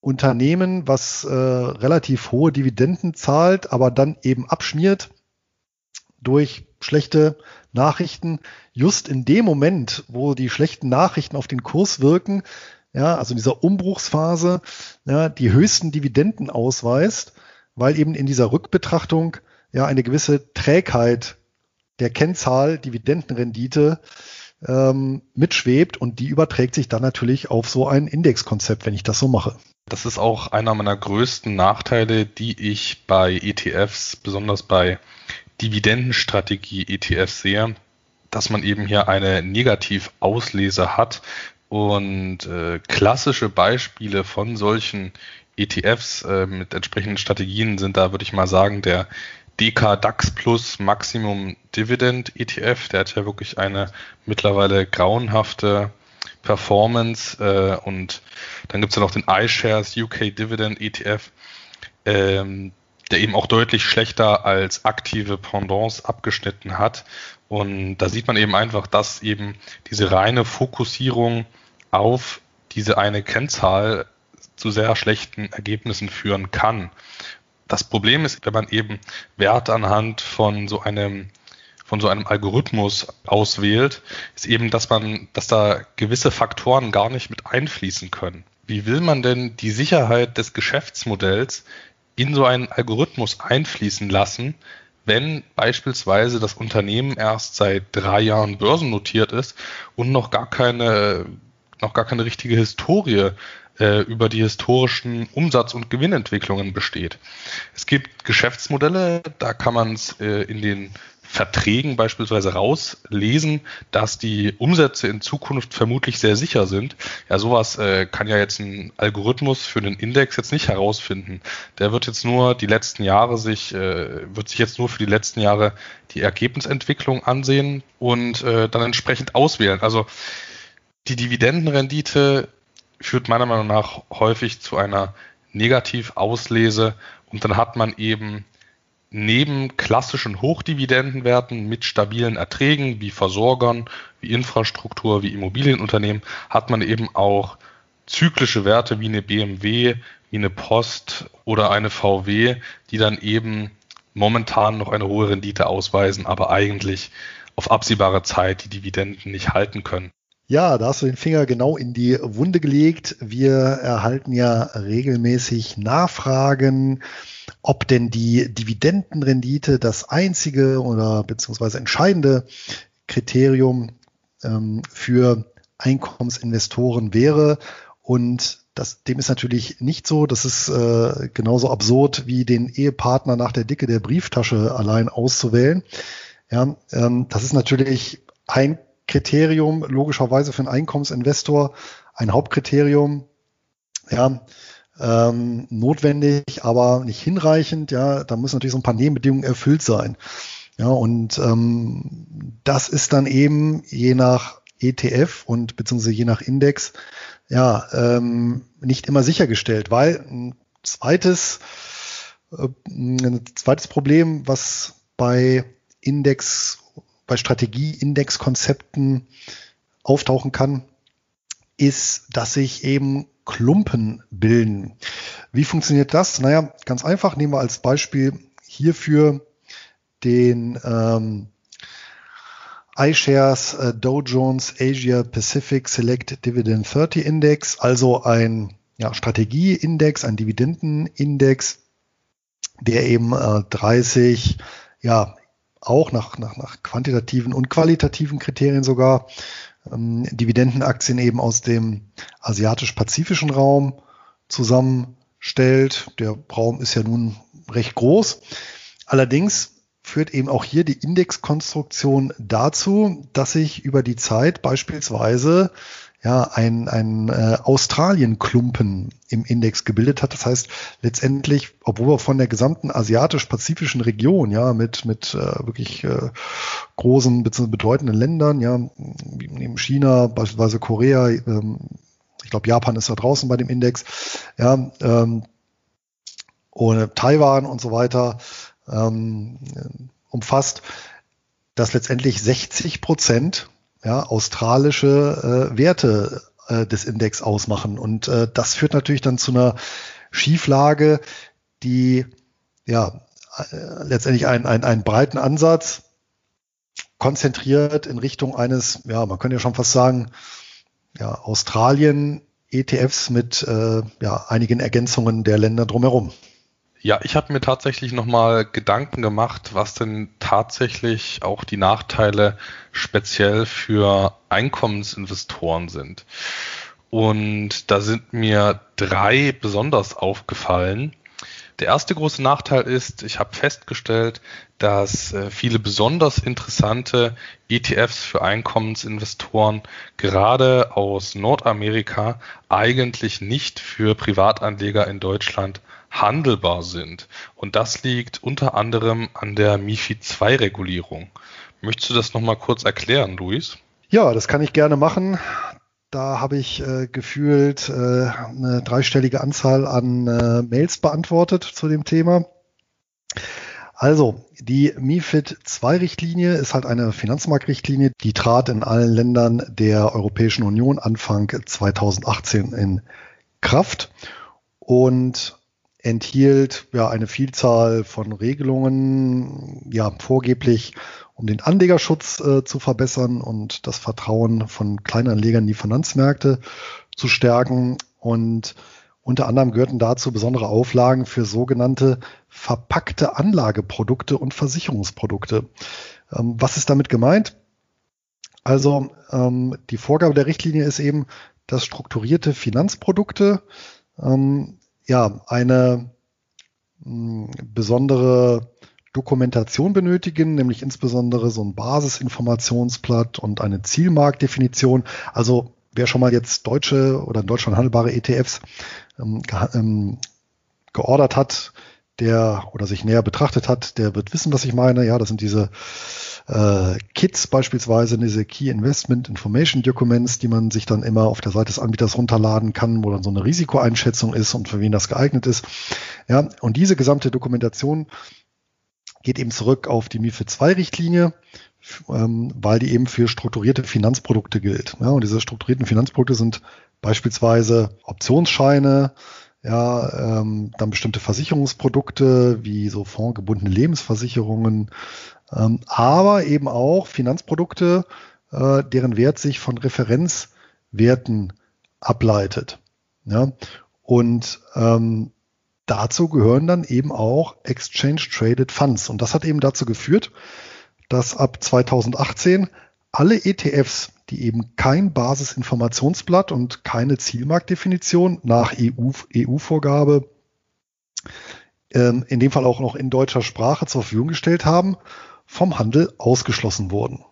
Unternehmen, was äh, relativ hohe Dividenden zahlt, aber dann eben abschmiert durch schlechte Nachrichten, just in dem Moment, wo die schlechten Nachrichten auf den Kurs wirken, ja, also in dieser Umbruchsphase, ja, die höchsten Dividenden ausweist, weil eben in dieser Rückbetrachtung ja eine gewisse Trägheit der Kennzahl Dividendenrendite ähm, mitschwebt und die überträgt sich dann natürlich auf so ein Indexkonzept, wenn ich das so mache. Das ist auch einer meiner größten Nachteile, die ich bei ETFs, besonders bei Dividendenstrategie-ETFs sehe, dass man eben hier eine Negativauslese hat und äh, klassische Beispiele von solchen ETFs äh, mit entsprechenden Strategien sind da, würde ich mal sagen, der DK DAX Plus Maximum Dividend ETF. Der hat ja wirklich eine mittlerweile grauenhafte Performance. Äh, und dann gibt es ja noch den iShares UK Dividend ETF, ähm, der eben auch deutlich schlechter als aktive Pendants abgeschnitten hat. Und da sieht man eben einfach, dass eben diese reine Fokussierung auf diese eine Kennzahl zu sehr schlechten Ergebnissen führen kann. Das Problem ist, wenn man eben Wert anhand von so einem von so einem Algorithmus auswählt, ist eben, dass man, dass da gewisse Faktoren gar nicht mit einfließen können. Wie will man denn die Sicherheit des Geschäftsmodells in so einen Algorithmus einfließen lassen, wenn beispielsweise das Unternehmen erst seit drei Jahren börsennotiert ist und noch gar keine, noch gar keine richtige Historie äh, über die historischen Umsatz- und Gewinnentwicklungen besteht. Es gibt Geschäftsmodelle, da kann man es äh, in den Verträgen beispielsweise rauslesen, dass die Umsätze in Zukunft vermutlich sehr sicher sind. Ja, sowas äh, kann ja jetzt ein Algorithmus für einen Index jetzt nicht herausfinden. Der wird jetzt nur die letzten Jahre sich, äh, wird sich jetzt nur für die letzten Jahre die Ergebnisentwicklung ansehen und äh, dann entsprechend auswählen. Also die Dividendenrendite führt meiner Meinung nach häufig zu einer Negativauslese und dann hat man eben neben klassischen Hochdividendenwerten mit stabilen Erträgen wie Versorgern, wie Infrastruktur, wie Immobilienunternehmen, hat man eben auch zyklische Werte wie eine BMW, wie eine Post oder eine VW, die dann eben momentan noch eine hohe Rendite ausweisen, aber eigentlich auf absehbare Zeit die Dividenden nicht halten können. Ja, da hast du den Finger genau in die Wunde gelegt. Wir erhalten ja regelmäßig Nachfragen, ob denn die Dividendenrendite das einzige oder beziehungsweise entscheidende Kriterium ähm, für Einkommensinvestoren wäre. Und das, dem ist natürlich nicht so. Das ist äh, genauso absurd wie den Ehepartner nach der Dicke der Brieftasche allein auszuwählen. Ja, ähm, das ist natürlich ein Kriterium, logischerweise für einen Einkommensinvestor, ein Hauptkriterium, ja, ähm, notwendig, aber nicht hinreichend. Ja, da müssen natürlich so ein paar Nebenbedingungen erfüllt sein. Ja, und ähm, das ist dann eben je nach ETF und beziehungsweise je nach Index ja ähm, nicht immer sichergestellt, weil ein zweites, äh, ein zweites Problem, was bei Index bei Strategie-Index-Konzepten auftauchen kann, ist, dass sich eben Klumpen bilden. Wie funktioniert das? Naja, ganz einfach. Nehmen wir als Beispiel hierfür den ähm, iShares äh, Dow Jones Asia Pacific Select Dividend 30 Index, also ein ja, Strategieindex, ein Dividendenindex, der eben äh, 30 ja, auch nach, nach, nach quantitativen und qualitativen Kriterien sogar ähm, Dividendenaktien eben aus dem asiatisch-pazifischen Raum zusammenstellt. Der Raum ist ja nun recht groß. Allerdings führt eben auch hier die Indexkonstruktion dazu, dass sich über die Zeit beispielsweise ja, ein, ein äh, Australien-Klumpen im Index gebildet hat. Das heißt, letztendlich, obwohl wir von der gesamten asiatisch-pazifischen Region, ja, mit, mit äh, wirklich äh, großen bzw. bedeutenden Ländern, ja, neben China, beispielsweise Korea, ähm, ich glaube, Japan ist da draußen bei dem Index, ja, ähm, ohne Taiwan und so weiter, ähm, umfasst, dass letztendlich 60 Prozent ja, australische äh, Werte äh, des Index ausmachen. Und äh, das führt natürlich dann zu einer Schieflage, die ja äh, letztendlich einen, einen, einen breiten Ansatz konzentriert in Richtung eines, ja, man könnte ja schon fast sagen, ja, Australien ETFs mit äh, ja, einigen Ergänzungen der Länder drumherum. Ja, ich habe mir tatsächlich nochmal Gedanken gemacht, was denn tatsächlich auch die Nachteile speziell für Einkommensinvestoren sind. Und da sind mir drei besonders aufgefallen. Der erste große Nachteil ist, ich habe festgestellt, dass äh, viele besonders interessante ETFs für Einkommensinvestoren gerade aus Nordamerika eigentlich nicht für Privatanleger in Deutschland handelbar sind. Und das liegt unter anderem an der MIFID II-Regulierung. Möchtest du das nochmal kurz erklären, Luis? Ja, das kann ich gerne machen. Da habe ich äh, gefühlt äh, eine dreistellige Anzahl an äh, Mails beantwortet zu dem Thema. Also, die MIFID II-Richtlinie ist halt eine Finanzmarktrichtlinie, die trat in allen Ländern der Europäischen Union Anfang 2018 in Kraft. Und enthielt ja eine Vielzahl von Regelungen, ja vorgeblich um den Anlegerschutz äh, zu verbessern und das Vertrauen von Kleinanlegern in die Finanzmärkte zu stärken. Und unter anderem gehörten dazu besondere Auflagen für sogenannte verpackte Anlageprodukte und Versicherungsprodukte. Ähm, was ist damit gemeint? Also ähm, die Vorgabe der Richtlinie ist eben, dass strukturierte Finanzprodukte ähm, ja, eine hm, besondere Dokumentation benötigen, nämlich insbesondere so ein Basisinformationsblatt und eine Zielmarktdefinition. Also wer schon mal jetzt deutsche oder in Deutschland handelbare ETFs ähm, ge ähm, geordert hat, der oder sich näher betrachtet hat, der wird wissen, was ich meine. Ja, das sind diese äh, Kits beispielsweise, diese Key Investment Information Documents, die man sich dann immer auf der Seite des Anbieters runterladen kann, wo dann so eine Risikoeinschätzung ist und für wen das geeignet ist. Ja, und diese gesamte Dokumentation geht eben zurück auf die MIFID 2 Richtlinie, ähm, weil die eben für strukturierte Finanzprodukte gilt. Ja, und diese strukturierten Finanzprodukte sind beispielsweise Optionsscheine, ja, ähm, dann bestimmte Versicherungsprodukte wie so fondgebundene Lebensversicherungen, ähm, aber eben auch Finanzprodukte, äh, deren Wert sich von Referenzwerten ableitet. Ja? Und ähm, dazu gehören dann eben auch Exchange Traded Funds. Und das hat eben dazu geführt, dass ab 2018 alle ETFs, die eben kein Basisinformationsblatt und keine Zielmarktdefinition nach EU-Vorgabe, EU ähm, in dem Fall auch noch in deutscher Sprache zur Verfügung gestellt haben, vom Handel ausgeschlossen wurden.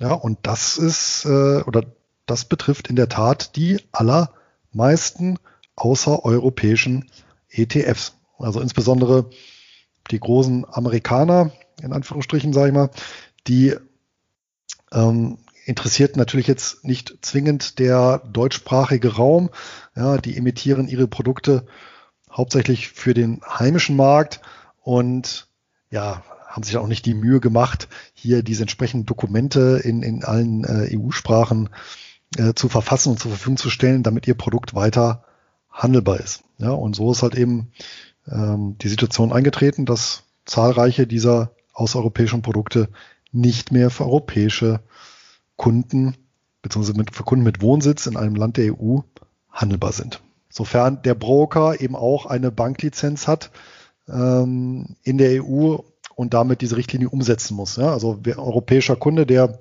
Ja, und das ist äh, oder das betrifft in der Tat die allermeisten außereuropäischen ETFs. Also insbesondere die großen Amerikaner, in Anführungsstrichen, sage ich mal, die ähm, interessiert natürlich jetzt nicht zwingend der deutschsprachige Raum. Ja, die emittieren ihre Produkte hauptsächlich für den heimischen Markt und ja, haben sich auch nicht die Mühe gemacht, hier diese entsprechenden Dokumente in, in allen äh, EU-Sprachen äh, zu verfassen und zur Verfügung zu stellen, damit ihr Produkt weiter handelbar ist. Ja, und so ist halt eben ähm, die Situation eingetreten, dass zahlreiche dieser außereuropäischen Produkte nicht mehr für europäische Kunden beziehungsweise für Kunden mit Wohnsitz in einem Land der EU handelbar sind. Sofern der Broker eben auch eine Banklizenz hat ähm, in der EU und damit diese Richtlinie umsetzen muss. Ja? Also wer, europäischer Kunde, der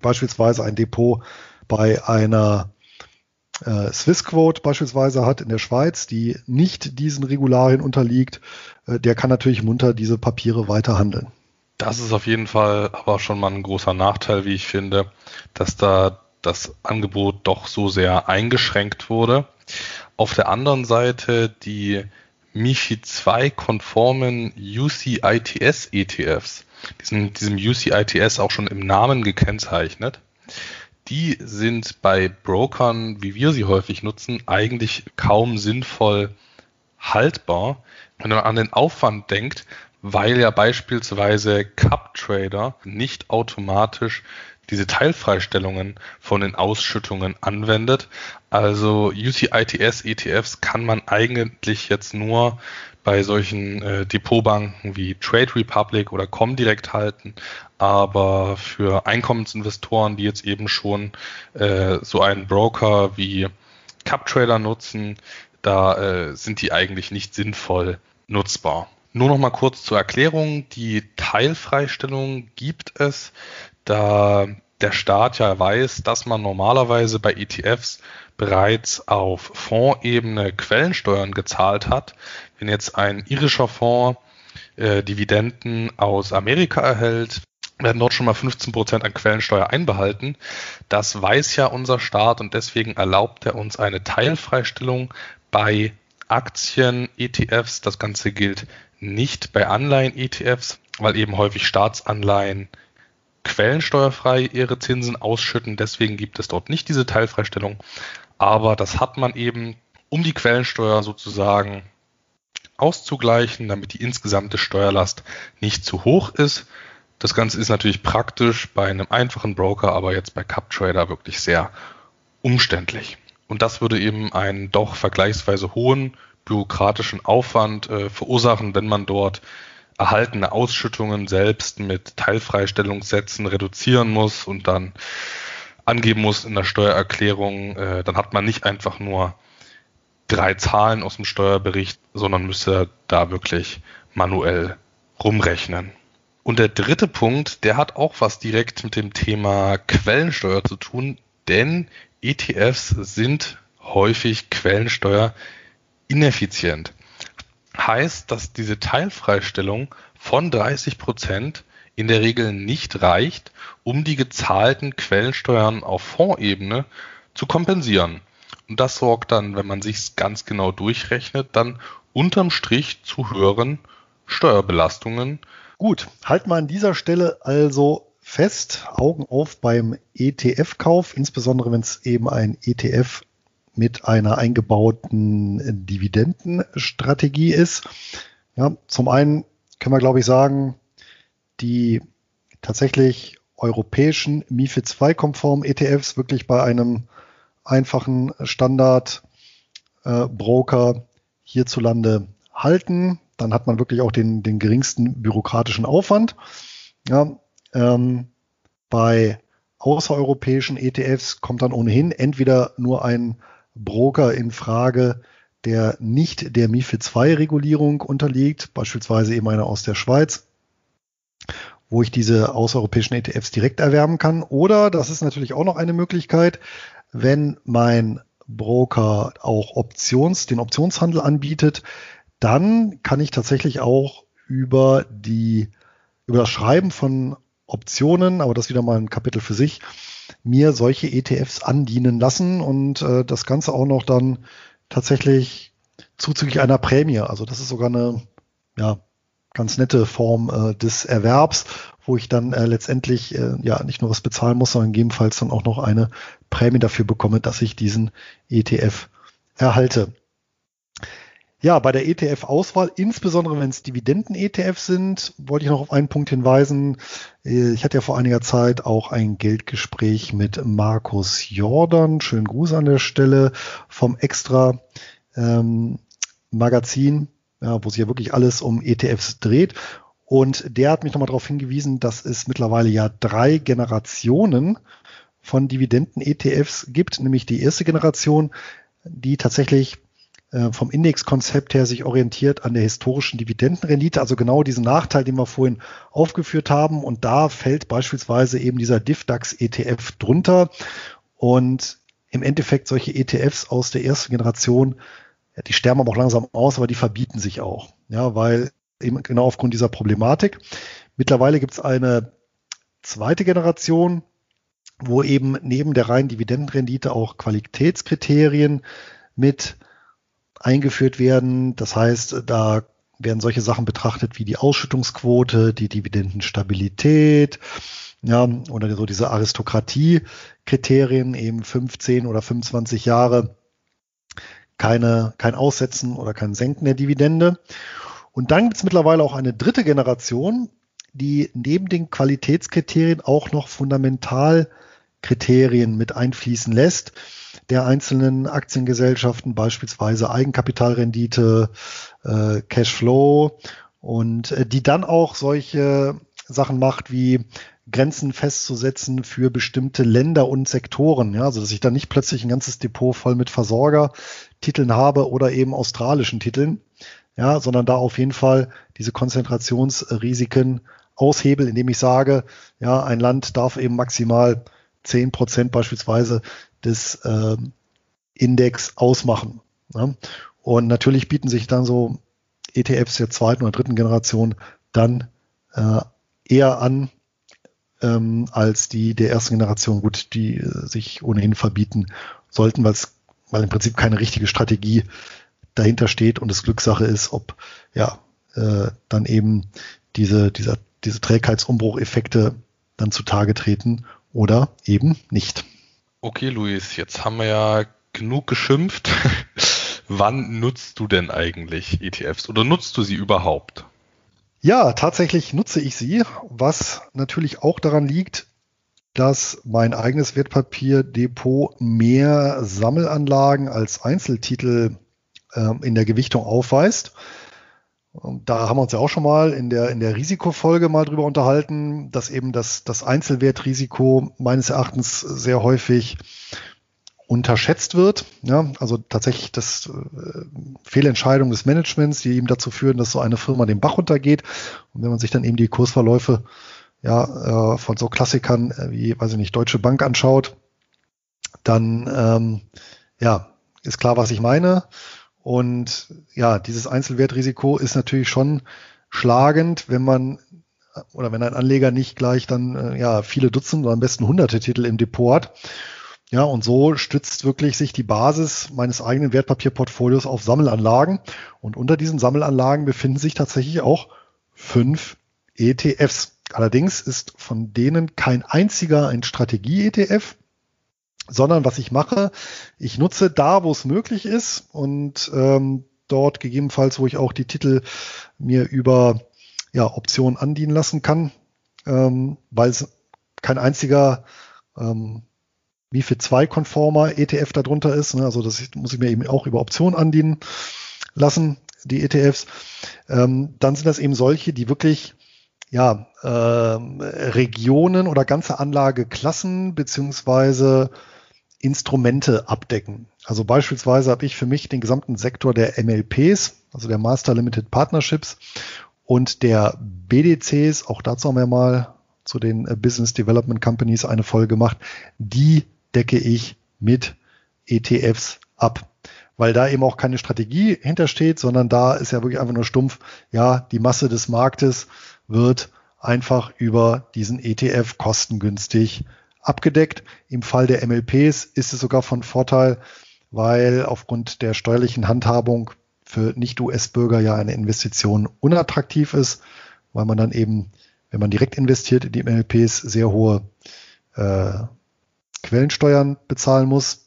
beispielsweise ein Depot bei einer äh, Swissquote beispielsweise hat in der Schweiz, die nicht diesen Regularien unterliegt, äh, der kann natürlich munter diese Papiere weiter handeln. Das ist auf jeden Fall aber schon mal ein großer Nachteil, wie ich finde, dass da das Angebot doch so sehr eingeschränkt wurde. Auf der anderen Seite die MIFI 2 konformen UCITS ETFs, die sind diesem UCITS auch schon im Namen gekennzeichnet. Die sind bei Brokern, wie wir sie häufig nutzen, eigentlich kaum sinnvoll haltbar. Wenn man an den Aufwand denkt, weil ja beispielsweise Cup Trader nicht automatisch diese Teilfreistellungen von den Ausschüttungen anwendet. Also UCITS ETFs kann man eigentlich jetzt nur bei solchen äh, Depotbanken wie Trade Republic oder Comdirect halten, aber für Einkommensinvestoren, die jetzt eben schon äh, so einen Broker wie CupTrader nutzen, da äh, sind die eigentlich nicht sinnvoll nutzbar. Nur noch mal kurz zur Erklärung. Die Teilfreistellung gibt es da der Staat ja weiß, dass man normalerweise bei ETFs bereits auf Fondsebene Quellensteuern gezahlt hat. Wenn jetzt ein irischer Fonds äh, Dividenden aus Amerika erhält, werden dort schon mal 15 Prozent an Quellensteuer einbehalten. Das weiß ja unser Staat und deswegen erlaubt er uns eine Teilfreistellung bei Aktien, ETFs. Das Ganze gilt nicht bei Anleihen-ETFs, weil eben häufig Staatsanleihen quellensteuerfrei ihre Zinsen ausschütten. Deswegen gibt es dort nicht diese Teilfreistellung. Aber das hat man eben, um die Quellensteuer sozusagen auszugleichen, damit die insgesamte Steuerlast nicht zu hoch ist. Das Ganze ist natürlich praktisch bei einem einfachen Broker, aber jetzt bei CupTrader wirklich sehr umständlich. Und das würde eben einen doch vergleichsweise hohen bürokratischen Aufwand äh, verursachen, wenn man dort erhaltene Ausschüttungen selbst mit Teilfreistellungssätzen reduzieren muss und dann angeben muss in der Steuererklärung, äh, dann hat man nicht einfach nur drei Zahlen aus dem Steuerbericht, sondern müsste da wirklich manuell rumrechnen. Und der dritte Punkt, der hat auch was direkt mit dem Thema Quellensteuer zu tun, denn ETFs sind häufig Quellensteuer ineffizient heißt, dass diese Teilfreistellung von 30 Prozent in der Regel nicht reicht, um die gezahlten Quellensteuern auf Fondsebene zu kompensieren. Und das sorgt dann, wenn man sich ganz genau durchrechnet, dann unterm Strich zu höheren Steuerbelastungen. Gut, halten wir an dieser Stelle also fest, Augen auf beim ETF-Kauf, insbesondere wenn es eben ein ETF mit einer eingebauten Dividendenstrategie ist. Ja, zum einen können wir, glaube ich, sagen, die tatsächlich europäischen MIFID 2 konform ETFs wirklich bei einem einfachen Standard äh, hierzulande halten. Dann hat man wirklich auch den, den geringsten bürokratischen Aufwand. Ja, ähm, bei außereuropäischen ETFs kommt dann ohnehin entweder nur ein Broker in Frage, der nicht der MIFID II-Regulierung unterliegt, beispielsweise eben einer aus der Schweiz, wo ich diese außereuropäischen ETFs direkt erwerben kann. Oder, das ist natürlich auch noch eine Möglichkeit, wenn mein Broker auch Options, den Optionshandel anbietet, dann kann ich tatsächlich auch über die, über das Schreiben von Optionen, aber das wieder mal ein Kapitel für sich, mir solche ETFs andienen lassen und äh, das Ganze auch noch dann tatsächlich zuzüglich einer Prämie. Also das ist sogar eine ja, ganz nette Form äh, des Erwerbs, wo ich dann äh, letztendlich äh, ja nicht nur was bezahlen muss, sondern gegebenenfalls dann auch noch eine Prämie dafür bekomme, dass ich diesen ETF erhalte. Ja, bei der ETF-Auswahl, insbesondere wenn es Dividenden-ETFs sind, wollte ich noch auf einen Punkt hinweisen. Äh, ich hatte ja vor einiger Zeit auch ein Geldgespräch mit Markus Jordan. Schönen Gruß an der Stelle vom Extra ähm, Magazin, ja, wo sich ja wirklich alles um ETFs dreht. Und der hat mich nochmal darauf hingewiesen, dass es mittlerweile ja drei Generationen von Dividenden-ETFs gibt, nämlich die erste Generation, die tatsächlich äh, vom Indexkonzept her sich orientiert an der historischen Dividendenrendite, also genau diesen Nachteil, den wir vorhin aufgeführt haben. Und da fällt beispielsweise eben dieser DIFDAX ETF drunter. Und im Endeffekt solche ETFs aus der ersten Generation, ja, die sterben aber auch langsam aus, aber die verbieten sich auch. Ja, weil eben genau aufgrund dieser Problematik. Mittlerweile gibt es eine zweite Generation, wo eben neben der reinen Dividendenrendite auch Qualitätskriterien mit eingeführt werden. Das heißt, da werden solche Sachen betrachtet wie die Ausschüttungsquote, die Dividendenstabilität, ja, oder so diese Aristokratie-Kriterien, eben 15 oder 25 Jahre, keine, kein Aussetzen oder kein Senken der Dividende. Und dann gibt es mittlerweile auch eine dritte Generation, die neben den Qualitätskriterien auch noch Fundamentalkriterien mit einfließen lässt der einzelnen Aktiengesellschaften, beispielsweise Eigenkapitalrendite, äh, Cashflow und äh, die dann auch solche Sachen macht wie Grenzen festzusetzen für bestimmte Länder und Sektoren. Ja, also dass ich dann nicht plötzlich ein ganzes Depot voll mit Versorgertiteln habe oder eben australischen Titeln, ja, sondern da auf jeden Fall diese Konzentrationsrisiken aushebel, indem ich sage, ja, ein Land darf eben maximal zehn Prozent beispielsweise des äh, Index ausmachen. Ne? Und natürlich bieten sich dann so ETFs der zweiten oder dritten Generation dann äh, eher an ähm, als die der ersten Generation, gut, die äh, sich ohnehin verbieten sollten, weil im Prinzip keine richtige Strategie dahinter steht und es Glückssache ist, ob ja äh, dann eben diese, dieser, diese Trägheitsumbrucheffekte dann zutage treten oder eben nicht. Okay, Luis, jetzt haben wir ja genug geschimpft. Wann nutzt du denn eigentlich ETFs oder nutzt du sie überhaupt? Ja, tatsächlich nutze ich sie, was natürlich auch daran liegt, dass mein eigenes Wertpapierdepot mehr Sammelanlagen als Einzeltitel äh, in der Gewichtung aufweist. Da haben wir uns ja auch schon mal in der, in der Risikofolge mal drüber unterhalten, dass eben das, das Einzelwertrisiko meines Erachtens sehr häufig unterschätzt wird. Ja, also tatsächlich das äh, Fehlentscheidung des Managements, die eben dazu führen, dass so eine Firma den Bach runtergeht. Und wenn man sich dann eben die Kursverläufe ja, äh, von so Klassikern wie, weiß ich nicht, Deutsche Bank anschaut, dann ähm, ja, ist klar, was ich meine. Und ja, dieses Einzelwertrisiko ist natürlich schon schlagend, wenn man oder wenn ein Anleger nicht gleich dann äh, ja viele Dutzend oder am besten hunderte Titel im Depot hat. Ja, und so stützt wirklich sich die Basis meines eigenen Wertpapierportfolios auf Sammelanlagen. Und unter diesen Sammelanlagen befinden sich tatsächlich auch fünf ETFs. Allerdings ist von denen kein einziger ein Strategie-ETF, sondern was ich mache, ich nutze da, wo es möglich ist und ähm, dort gegebenenfalls, wo ich auch die Titel mir über ja, Optionen andienen lassen kann, ähm, weil es kein einziger ähm, MIFID 2 konformer ETF darunter ist. Ne? Also das muss ich mir eben auch über Optionen andienen lassen, die ETFs. Ähm, dann sind das eben solche, die wirklich ja, äh, Regionen oder ganze Anlageklassen beziehungsweise Instrumente abdecken. Also beispielsweise habe ich für mich den gesamten Sektor der MLPs, also der Master Limited Partnerships und der BDCs, auch dazu haben wir mal zu den äh, Business Development Companies eine Folge gemacht, die decke ich mit ETFs ab. Weil da eben auch keine Strategie hintersteht, sondern da ist ja wirklich einfach nur stumpf, ja, die Masse des Marktes wird einfach über diesen ETF kostengünstig abgedeckt. Im Fall der MLPs ist es sogar von Vorteil, weil aufgrund der steuerlichen Handhabung für Nicht-US-Bürger ja eine Investition unattraktiv ist, weil man dann eben, wenn man direkt investiert in die MLPs, sehr hohe äh, Quellensteuern bezahlen muss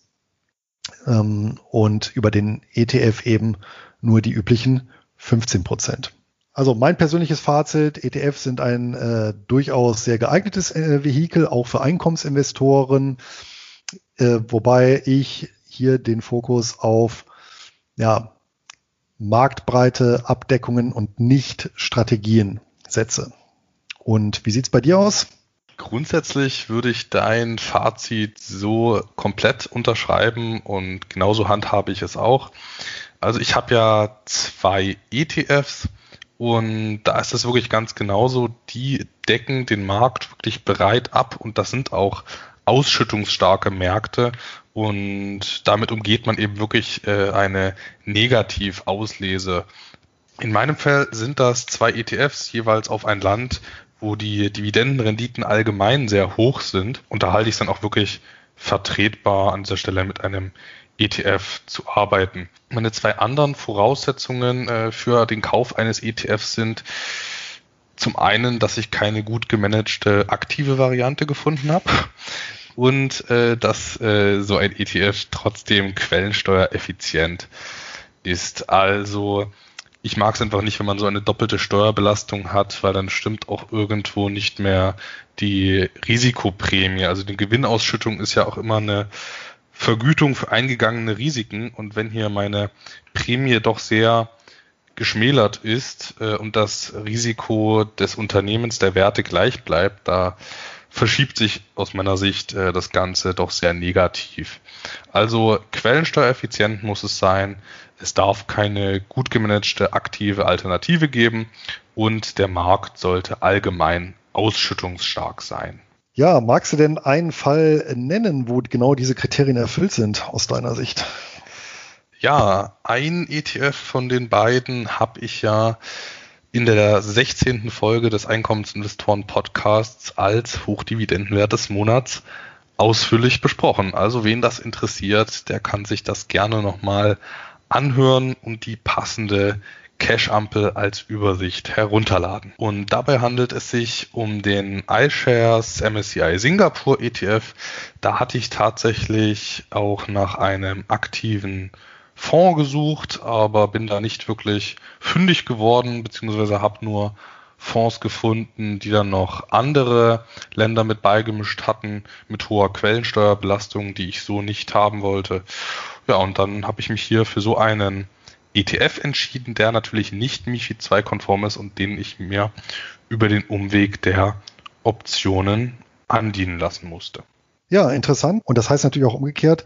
ähm, und über den ETF eben nur die üblichen 15 Prozent. Also mein persönliches Fazit, ETFs sind ein äh, durchaus sehr geeignetes äh, Vehikel, auch für Einkommensinvestoren, äh, wobei ich hier den Fokus auf ja, Marktbreite, Abdeckungen und nicht Strategien setze. Und wie sieht's bei dir aus? Grundsätzlich würde ich dein Fazit so komplett unterschreiben und genauso handhabe ich es auch. Also ich habe ja zwei ETFs und da ist es wirklich ganz genauso. Die decken den Markt wirklich bereit ab und das sind auch ausschüttungsstarke Märkte und damit umgeht man eben wirklich äh, eine Negativauslese. In meinem Fall sind das zwei ETFs jeweils auf ein Land, wo die Dividendenrenditen allgemein sehr hoch sind, unterhalte ich es dann auch wirklich vertretbar an dieser Stelle mit einem ETF zu arbeiten. Meine zwei anderen Voraussetzungen äh, für den Kauf eines ETFs sind zum einen, dass ich keine gut gemanagte aktive Variante gefunden habe und äh, dass äh, so ein ETF trotzdem quellensteuereffizient ist. Also ich mag es einfach nicht, wenn man so eine doppelte Steuerbelastung hat, weil dann stimmt auch irgendwo nicht mehr die Risikoprämie. Also die Gewinnausschüttung ist ja auch immer eine Vergütung für eingegangene Risiken. Und wenn hier meine Prämie doch sehr geschmälert ist äh, und das Risiko des Unternehmens der Werte gleich bleibt, da verschiebt sich aus meiner Sicht äh, das Ganze doch sehr negativ. Also quellensteuereffizient muss es sein. Es darf keine gut gemanagte aktive Alternative geben und der Markt sollte allgemein ausschüttungsstark sein. Ja, magst du denn einen Fall nennen, wo genau diese Kriterien erfüllt sind aus deiner Sicht? Ja, ein ETF von den beiden habe ich ja in der 16. Folge des Einkommensinvestoren Podcasts als Hochdividendenwert des Monats ausführlich besprochen. Also wen das interessiert, der kann sich das gerne nochmal anhören und die passende Cash-Ampel als Übersicht herunterladen. Und dabei handelt es sich um den iShares MSCI Singapur ETF. Da hatte ich tatsächlich auch nach einem aktiven Fonds gesucht, aber bin da nicht wirklich fündig geworden, beziehungsweise habe nur Fonds gefunden, die dann noch andere Länder mit beigemischt hatten, mit hoher Quellensteuerbelastung, die ich so nicht haben wollte. Ja, und dann habe ich mich hier für so einen ETF entschieden, der natürlich nicht MIFID 2 konform ist und den ich mir über den Umweg der Optionen andienen lassen musste. Ja, interessant. Und das heißt natürlich auch umgekehrt,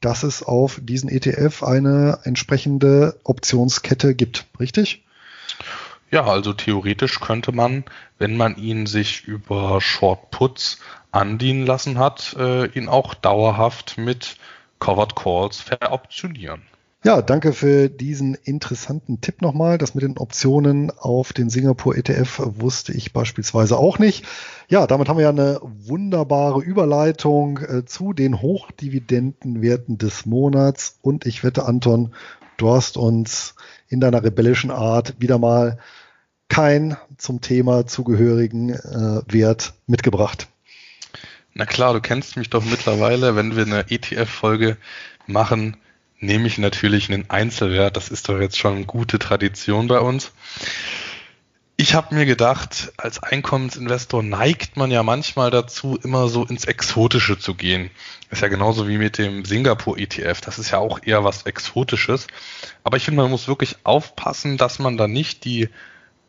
dass es auf diesen ETF eine entsprechende Optionskette gibt, richtig? Ja, also theoretisch könnte man, wenn man ihn sich über Short Puts andienen lassen hat, äh, ihn auch dauerhaft mit Covered Calls veroptionieren. Ja, danke für diesen interessanten Tipp nochmal. Das mit den Optionen auf den Singapur ETF wusste ich beispielsweise auch nicht. Ja, damit haben wir ja eine wunderbare Überleitung äh, zu den Hochdividendenwerten des Monats. Und ich wette, Anton, du hast uns in deiner rebellischen Art wieder mal kein zum Thema zugehörigen äh, Wert mitgebracht. Na klar, du kennst mich doch mittlerweile, wenn wir eine ETF-Folge machen, nehme ich natürlich einen Einzelwert. Das ist doch jetzt schon eine gute Tradition bei uns. Ich habe mir gedacht, als Einkommensinvestor neigt man ja manchmal dazu, immer so ins Exotische zu gehen. Ist ja genauso wie mit dem Singapur ETF. Das ist ja auch eher was Exotisches. Aber ich finde, man muss wirklich aufpassen, dass man da nicht die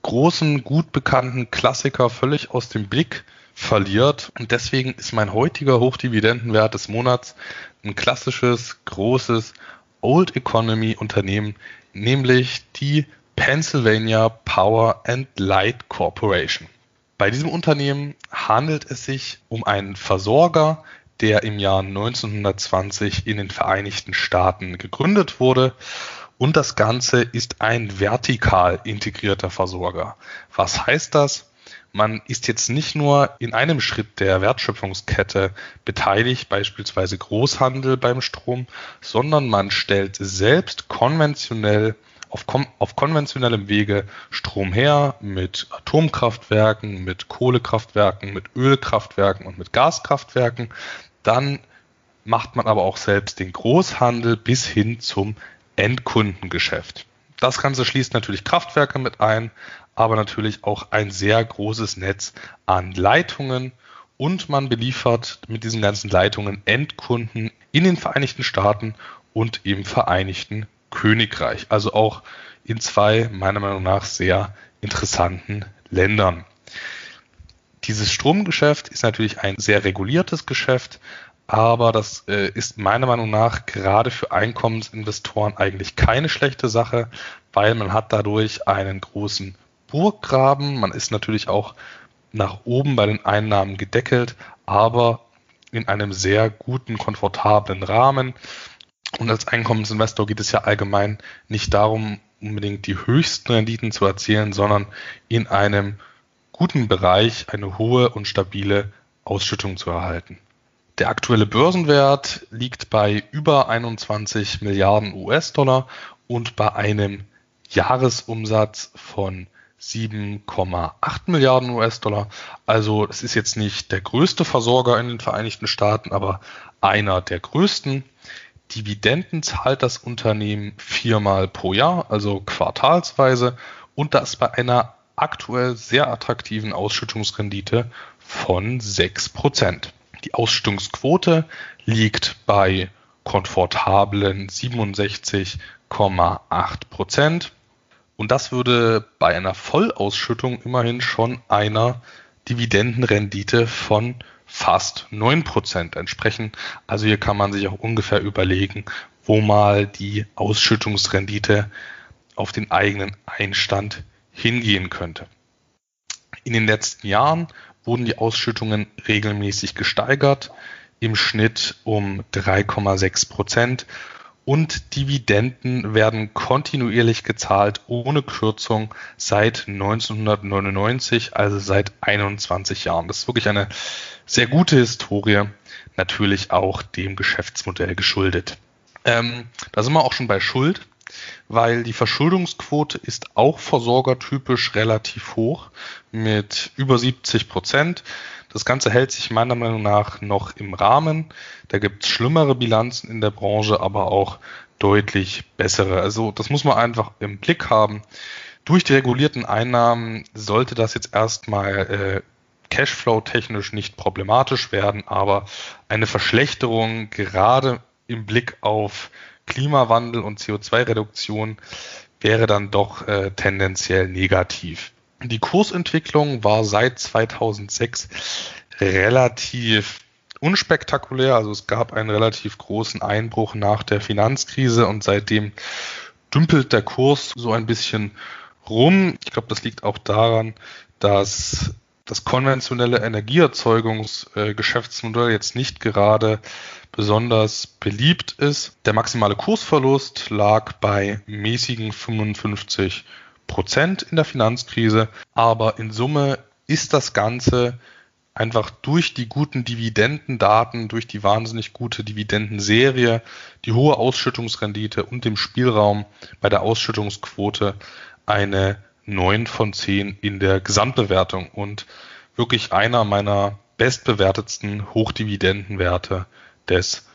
großen, gut bekannten Klassiker völlig aus dem Blick verliert. Und deswegen ist mein heutiger Hochdividendenwert des Monats ein klassisches, großes Old Economy Unternehmen, nämlich die Pennsylvania Power and Light Corporation. Bei diesem Unternehmen handelt es sich um einen Versorger, der im Jahr 1920 in den Vereinigten Staaten gegründet wurde. Und das Ganze ist ein vertikal integrierter Versorger. Was heißt das? Man ist jetzt nicht nur in einem Schritt der Wertschöpfungskette beteiligt, beispielsweise Großhandel beim Strom, sondern man stellt selbst konventionell auf, auf konventionellem Wege Strom her mit Atomkraftwerken, mit Kohlekraftwerken, mit Ölkraftwerken und mit Gaskraftwerken. Dann macht man aber auch selbst den Großhandel bis hin zum Endkundengeschäft. Das Ganze schließt natürlich Kraftwerke mit ein, aber natürlich auch ein sehr großes Netz an Leitungen und man beliefert mit diesen ganzen Leitungen Endkunden in den Vereinigten Staaten und im Vereinigten Königreich. Also auch in zwei meiner Meinung nach sehr interessanten Ländern. Dieses Stromgeschäft ist natürlich ein sehr reguliertes Geschäft, aber das äh, ist meiner Meinung nach gerade für Einkommensinvestoren eigentlich keine schlechte Sache, weil man hat dadurch einen großen Burggraben. Man ist natürlich auch nach oben bei den Einnahmen gedeckelt, aber in einem sehr guten, komfortablen Rahmen. Und als Einkommensinvestor geht es ja allgemein nicht darum, unbedingt die höchsten Renditen zu erzielen, sondern in einem guten Bereich eine hohe und stabile Ausschüttung zu erhalten. Der aktuelle Börsenwert liegt bei über 21 Milliarden US-Dollar und bei einem Jahresumsatz von 7,8 Milliarden US-Dollar. Also es ist jetzt nicht der größte Versorger in den Vereinigten Staaten, aber einer der größten. Dividenden zahlt das Unternehmen viermal pro Jahr, also quartalsweise, und das bei einer aktuell sehr attraktiven Ausschüttungsrendite von 6%. Die Ausschüttungsquote liegt bei komfortablen 67,8 Und das würde bei einer Vollausschüttung immerhin schon einer Dividendenrendite von fast 9% entsprechen. Also hier kann man sich auch ungefähr überlegen, wo mal die Ausschüttungsrendite auf den eigenen Einstand hingehen könnte. In den letzten Jahren wurden die Ausschüttungen regelmäßig gesteigert, im Schnitt um 3,6 Prozent und Dividenden werden kontinuierlich gezahlt ohne Kürzung seit 1999, also seit 21 Jahren. Das ist wirklich eine sehr gute Historie, natürlich auch dem Geschäftsmodell geschuldet. Ähm, da sind wir auch schon bei Schuld weil die Verschuldungsquote ist auch versorgertypisch relativ hoch mit über 70 Prozent. Das Ganze hält sich meiner Meinung nach noch im Rahmen. Da gibt es schlimmere Bilanzen in der Branche, aber auch deutlich bessere. Also das muss man einfach im Blick haben. Durch die regulierten Einnahmen sollte das jetzt erstmal äh, Cashflow-technisch nicht problematisch werden, aber eine Verschlechterung gerade im Blick auf Klimawandel und CO2-Reduktion wäre dann doch äh, tendenziell negativ. Die Kursentwicklung war seit 2006 relativ unspektakulär. Also es gab einen relativ großen Einbruch nach der Finanzkrise und seitdem dümpelt der Kurs so ein bisschen rum. Ich glaube, das liegt auch daran, dass das konventionelle Energieerzeugungsgeschäftsmodell jetzt nicht gerade besonders beliebt ist. Der maximale Kursverlust lag bei mäßigen 55 Prozent in der Finanzkrise, aber in Summe ist das Ganze einfach durch die guten Dividendendaten, durch die wahnsinnig gute Dividendenserie, die hohe Ausschüttungsrendite und dem Spielraum bei der Ausschüttungsquote eine 9 von 10 in der Gesamtbewertung und wirklich einer meiner bestbewertetsten Hochdividendenwerte des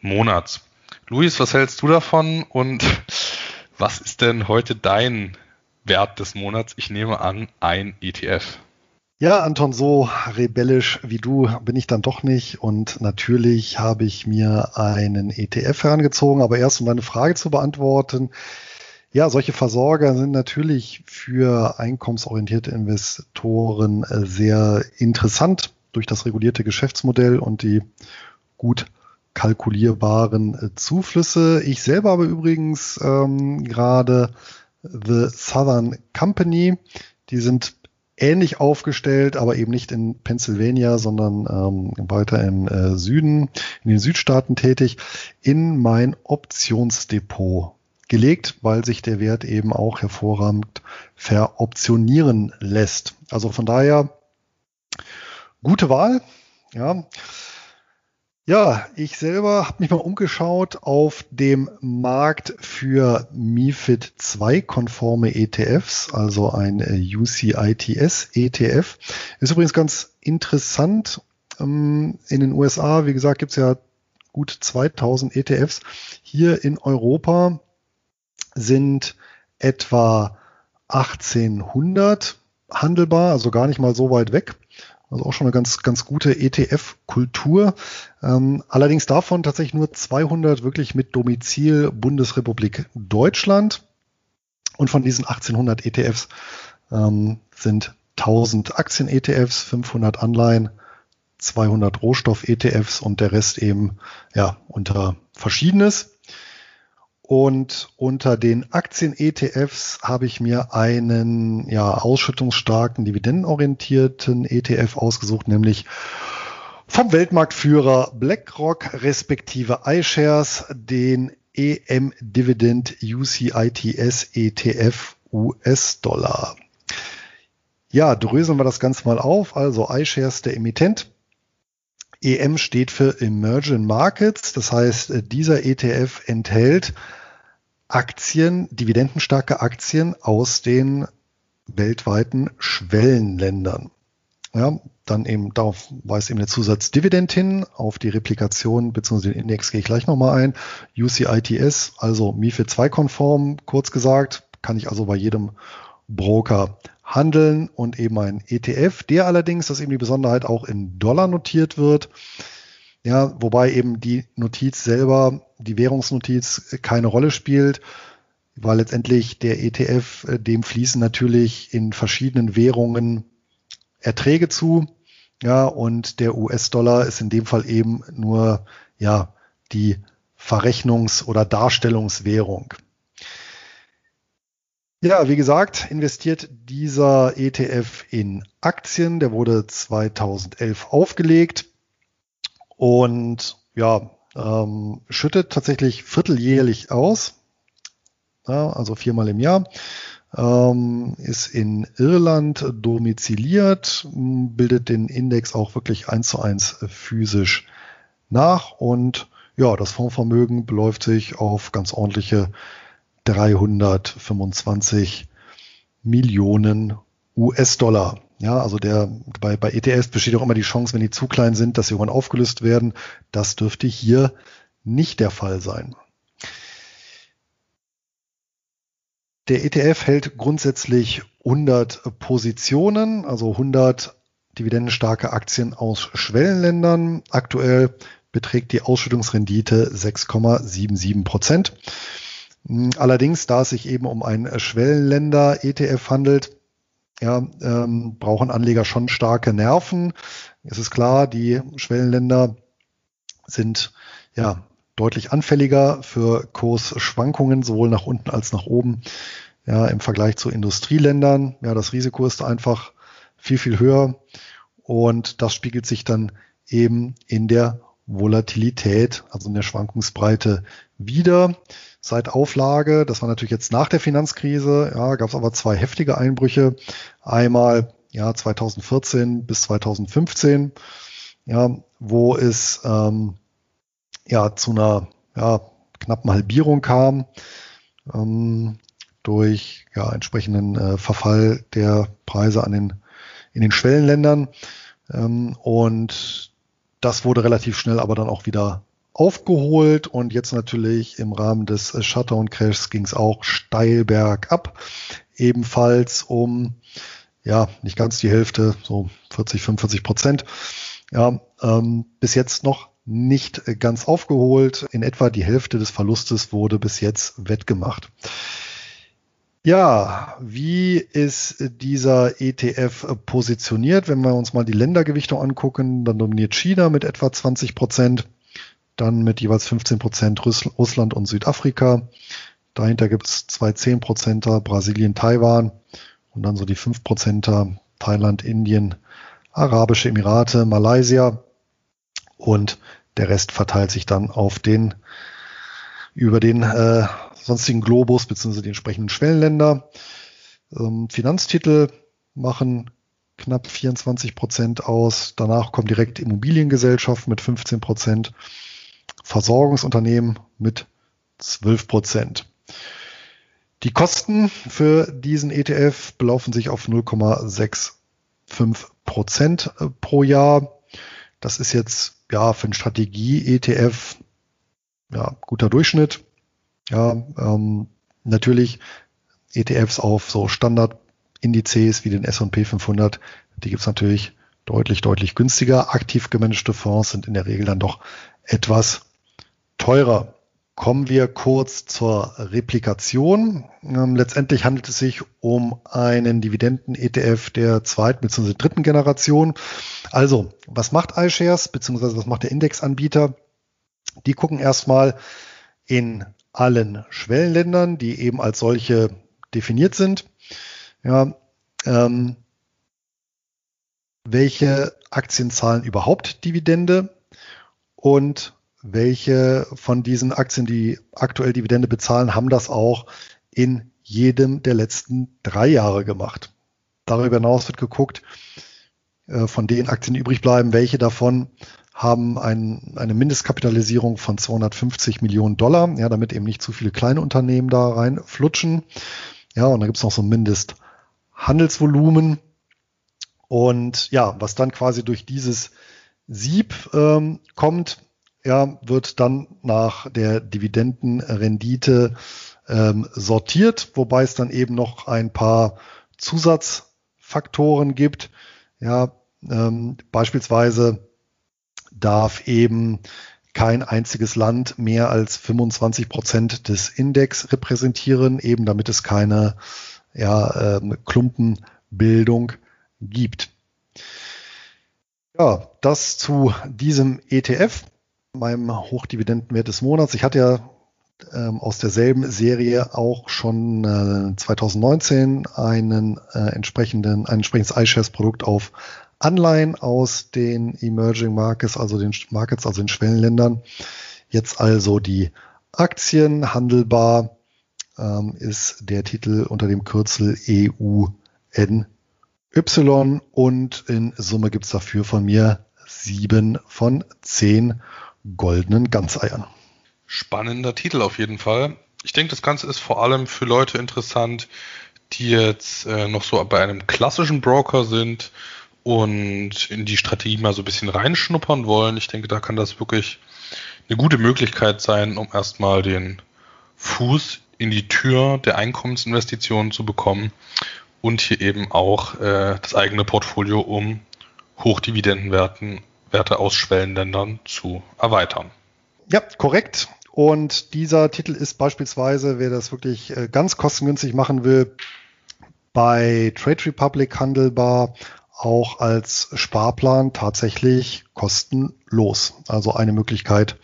Monats. Luis, was hältst du davon und was ist denn heute dein Wert des Monats? Ich nehme an, ein ETF. Ja, Anton, so rebellisch wie du bin ich dann doch nicht. Und natürlich habe ich mir einen ETF herangezogen. Aber erst um deine Frage zu beantworten. Ja, solche Versorger sind natürlich für einkommensorientierte Investoren sehr interessant durch das regulierte Geschäftsmodell und die gut kalkulierbaren Zuflüsse. Ich selber habe übrigens ähm, gerade The Southern Company. Die sind ähnlich aufgestellt, aber eben nicht in Pennsylvania, sondern ähm, weiter im äh, Süden, in den Südstaaten tätig, in mein Optionsdepot gelegt, weil sich der Wert eben auch hervorragend veroptionieren lässt. Also von daher gute Wahl. Ja. Ja, ich selber habe mich mal umgeschaut auf dem Markt für MIFID 2 konforme ETFs, also ein äh, UCITS ETF. Ist übrigens ganz interessant. Ähm, in den USA, wie gesagt, gibt es ja gut 2000 ETFs. Hier in Europa sind etwa 1800 handelbar, also gar nicht mal so weit weg. Also auch schon eine ganz, ganz gute ETF-Kultur. Ähm, allerdings davon tatsächlich nur 200 wirklich mit Domizil Bundesrepublik Deutschland. Und von diesen 1800 ETFs ähm, sind 1000 Aktien-ETFs, 500 Anleihen, 200 Rohstoff-ETFs und der Rest eben ja unter Verschiedenes. Und unter den Aktien-ETFs habe ich mir einen ja, ausschüttungsstarken, dividendenorientierten ETF ausgesucht, nämlich vom Weltmarktführer BlackRock respektive iShares, den EM Dividend UCITS ETF US-Dollar. Ja, dröseln wir das Ganze mal auf. Also iShares der Emittent. EM steht für Emerging Markets. Das heißt, dieser ETF enthält Aktien, dividendenstarke Aktien aus den weltweiten Schwellenländern. Ja, dann eben darauf weist eben der Zusatz Dividend hin, auf die Replikation bzw. den Index gehe ich gleich nochmal ein. UCITS, also MIFID 2 konform, kurz gesagt, kann ich also bei jedem Broker handeln und eben ein ETF, der allerdings, das ist eben die Besonderheit, auch in Dollar notiert wird. Ja, wobei eben die Notiz selber, die Währungsnotiz keine Rolle spielt, weil letztendlich der ETF, äh, dem fließen natürlich in verschiedenen Währungen Erträge zu. Ja, und der US-Dollar ist in dem Fall eben nur, ja, die Verrechnungs- oder Darstellungswährung. Ja, wie gesagt, investiert dieser ETF in Aktien. Der wurde 2011 aufgelegt und ja, ähm, schüttet tatsächlich vierteljährlich aus, ja, also viermal im Jahr. Ähm, ist in Irland domiziliert, bildet den Index auch wirklich eins zu eins physisch nach und ja, das Fondsvermögen beläuft sich auf ganz ordentliche 325 Millionen US-Dollar. Ja, also der, bei, bei ETFs besteht auch immer die Chance, wenn die zu klein sind, dass sie irgendwann aufgelöst werden. Das dürfte hier nicht der Fall sein. Der ETF hält grundsätzlich 100 Positionen, also 100 dividendenstarke Aktien aus Schwellenländern. Aktuell beträgt die Ausschüttungsrendite 6,77 Prozent. Allerdings, da es sich eben um einen Schwellenländer-ETF handelt, ja, ähm, brauchen Anleger schon starke Nerven. Es ist klar, die Schwellenländer sind ja deutlich anfälliger für Kursschwankungen, sowohl nach unten als nach oben, ja, im Vergleich zu Industrieländern. Ja, das Risiko ist einfach viel, viel höher und das spiegelt sich dann eben in der Volatilität, also in der Schwankungsbreite wieder seit Auflage. Das war natürlich jetzt nach der Finanzkrise. Ja, gab es aber zwei heftige Einbrüche. Einmal ja 2014 bis 2015, ja, wo es ähm, ja zu einer ja, knappen Halbierung kam ähm, durch ja, entsprechenden äh, Verfall der Preise an den in den Schwellenländern ähm, und das wurde relativ schnell aber dann auch wieder aufgeholt und jetzt natürlich im Rahmen des Shutdown-Crashs ging es auch steil bergab. Ebenfalls um, ja, nicht ganz die Hälfte, so 40, 45 Prozent. Ja, ähm, bis jetzt noch nicht ganz aufgeholt. In etwa die Hälfte des Verlustes wurde bis jetzt wettgemacht. Ja, wie ist dieser ETF positioniert? Wenn wir uns mal die Ländergewichtung angucken, dann dominiert China mit etwa 20 Prozent dann mit jeweils 15 Prozent Russland und Südafrika. Dahinter gibt es zwei 10 Prozenter, Brasilien, Taiwan und dann so die 5 Prozenter, Thailand, Indien, Arabische Emirate, Malaysia und der Rest verteilt sich dann auf den über den äh, sonstigen Globus bzw. die entsprechenden Schwellenländer. Ähm, Finanztitel machen knapp 24 Prozent aus. Danach kommt direkt Immobiliengesellschaft mit 15 Prozent. Versorgungsunternehmen mit 12 Prozent. Die Kosten für diesen ETF belaufen sich auf 0,65 Prozent äh, pro Jahr. Das ist jetzt ja für einen Strategie-ETF ja guter Durchschnitt. Ja, ähm, natürlich ETFs auf so Standardindizes wie den S&P 500, die gibt's natürlich deutlich, deutlich günstiger. Aktiv gemanagte Fonds sind in der Regel dann doch etwas teurer. Kommen wir kurz zur Replikation. Ähm, letztendlich handelt es sich um einen Dividenden-ETF der zweiten bzw. dritten Generation. Also, was macht iShares bzw. was macht der Indexanbieter? Die gucken erstmal in allen Schwellenländern, die eben als solche definiert sind. Ja, ähm, welche Aktien zahlen überhaupt Dividende und welche von diesen Aktien, die aktuell Dividende bezahlen, haben das auch in jedem der letzten drei Jahre gemacht. darüber hinaus wird geguckt, äh, von den Aktien übrig bleiben, welche davon haben ein, eine Mindestkapitalisierung von 250 Millionen Dollar, ja, damit eben nicht zu viele kleine Unternehmen da reinflutschen. Ja, und da gibt es noch so ein Mindesthandelsvolumen. Und ja, was dann quasi durch dieses Sieb ähm, kommt, ja, wird dann nach der Dividendenrendite ähm, sortiert, wobei es dann eben noch ein paar Zusatzfaktoren gibt. Ja, ähm, beispielsweise darf eben kein einziges Land mehr als 25 Prozent des Index repräsentieren, eben damit es keine ja, ähm, Klumpenbildung gibt. Ja, das zu diesem ETF, meinem Hochdividendenwert des Monats. Ich hatte ja ähm, aus derselben Serie auch schon äh, 2019 einen äh, entsprechenden, ein entsprechendes iShares-Produkt auf Anleihen aus den Emerging Markets, also den Markets, also den Schwellenländern. Jetzt also die Aktien handelbar ähm, ist der Titel unter dem Kürzel EUNY und in Summe gibt's dafür von mir sieben von zehn goldenen Ganzeiern. Spannender Titel auf jeden Fall. Ich denke, das Ganze ist vor allem für Leute interessant, die jetzt äh, noch so bei einem klassischen Broker sind und in die Strategie mal so ein bisschen reinschnuppern wollen. Ich denke, da kann das wirklich eine gute Möglichkeit sein, um erstmal den Fuß in die Tür der Einkommensinvestitionen zu bekommen und hier eben auch äh, das eigene Portfolio um Hochdividendenwerten Werte aus Schwellenländern zu erweitern. Ja, korrekt. Und dieser Titel ist beispielsweise, wer das wirklich äh, ganz kostengünstig machen will, bei Trade Republic handelbar auch als Sparplan tatsächlich kostenlos. Also eine Möglichkeit,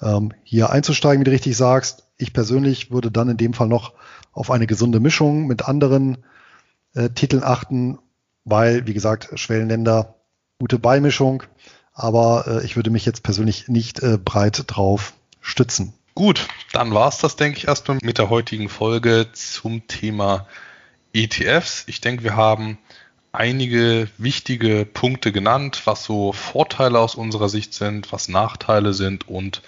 ähm, hier einzusteigen, wie du richtig sagst. Ich persönlich würde dann in dem Fall noch auf eine gesunde Mischung mit anderen äh, Titeln achten, weil, wie gesagt, Schwellenländer, gute Beimischung. Aber äh, ich würde mich jetzt persönlich nicht äh, breit drauf stützen. Gut, dann war es das, denke ich, erstmal mit der heutigen Folge zum Thema ETFs. Ich denke, wir haben einige wichtige Punkte genannt, was so Vorteile aus unserer Sicht sind, was Nachteile sind und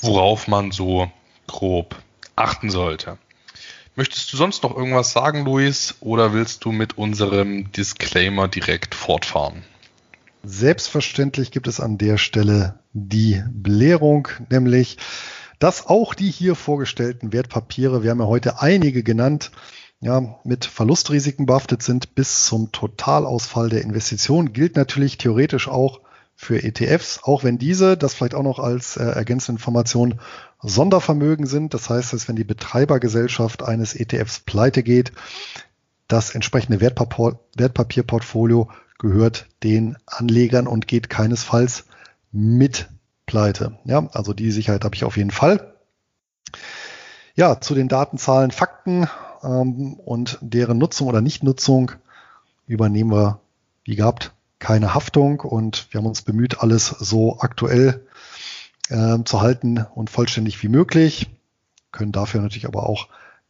worauf man so grob achten sollte. Möchtest du sonst noch irgendwas sagen, Luis, oder willst du mit unserem Disclaimer direkt fortfahren? Selbstverständlich gibt es an der Stelle die Belehrung, nämlich, dass auch die hier vorgestellten Wertpapiere, wir haben ja heute einige genannt, ja, mit Verlustrisiken behaftet sind bis zum Totalausfall der Investition, gilt natürlich theoretisch auch für ETFs, auch wenn diese, das vielleicht auch noch als äh, ergänzende Information, Sondervermögen sind. Das heißt, dass wenn die Betreibergesellschaft eines ETFs pleite geht, das entsprechende Wertpapier, Wertpapierportfolio gehört den Anlegern und geht keinesfalls mit pleite. Ja, also die Sicherheit habe ich auf jeden Fall. Ja, zu den Datenzahlen, Fakten ähm, und deren Nutzung oder Nichtnutzung übernehmen wir, wie gehabt, keine Haftung. Und wir haben uns bemüht, alles so aktuell äh, zu halten und vollständig wie möglich, können dafür natürlich aber auch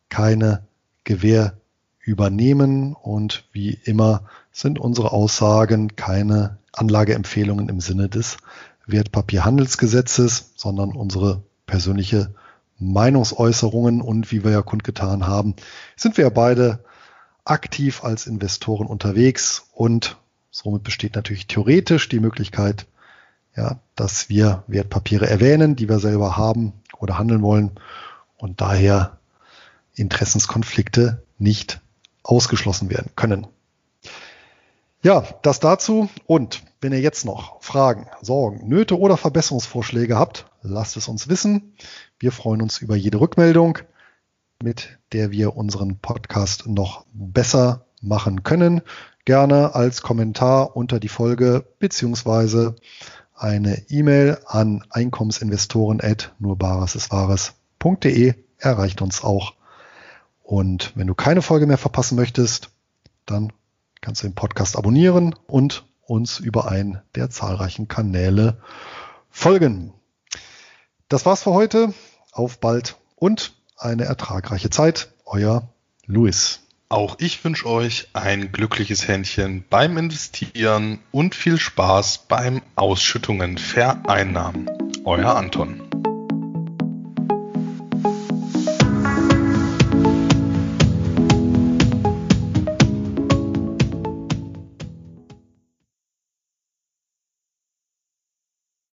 keine Gewähr übernehmen. Und wie immer sind unsere Aussagen keine Anlageempfehlungen im Sinne des Wertpapierhandelsgesetzes, sondern unsere persönliche Meinungsäußerungen und wie wir ja kundgetan haben, sind wir ja beide aktiv als Investoren unterwegs und somit besteht natürlich theoretisch die Möglichkeit, ja, dass wir Wertpapiere erwähnen, die wir selber haben oder handeln wollen und daher Interessenskonflikte nicht ausgeschlossen werden können. Ja, das dazu. Und wenn ihr jetzt noch Fragen, Sorgen, Nöte oder Verbesserungsvorschläge habt, lasst es uns wissen. Wir freuen uns über jede Rückmeldung, mit der wir unseren Podcast noch besser machen können. Gerne als Kommentar unter die Folge beziehungsweise eine E-Mail an einkommensinvestoren at nurbaresiswahres.de erreicht uns auch. Und wenn du keine Folge mehr verpassen möchtest, dann kannst du den Podcast abonnieren und uns über einen der zahlreichen Kanäle folgen. Das war's für heute. Auf bald und eine ertragreiche Zeit. Euer Luis. Auch ich wünsche euch ein glückliches Händchen beim Investieren und viel Spaß beim Ausschüttungen vereinnahmen. Euer Anton.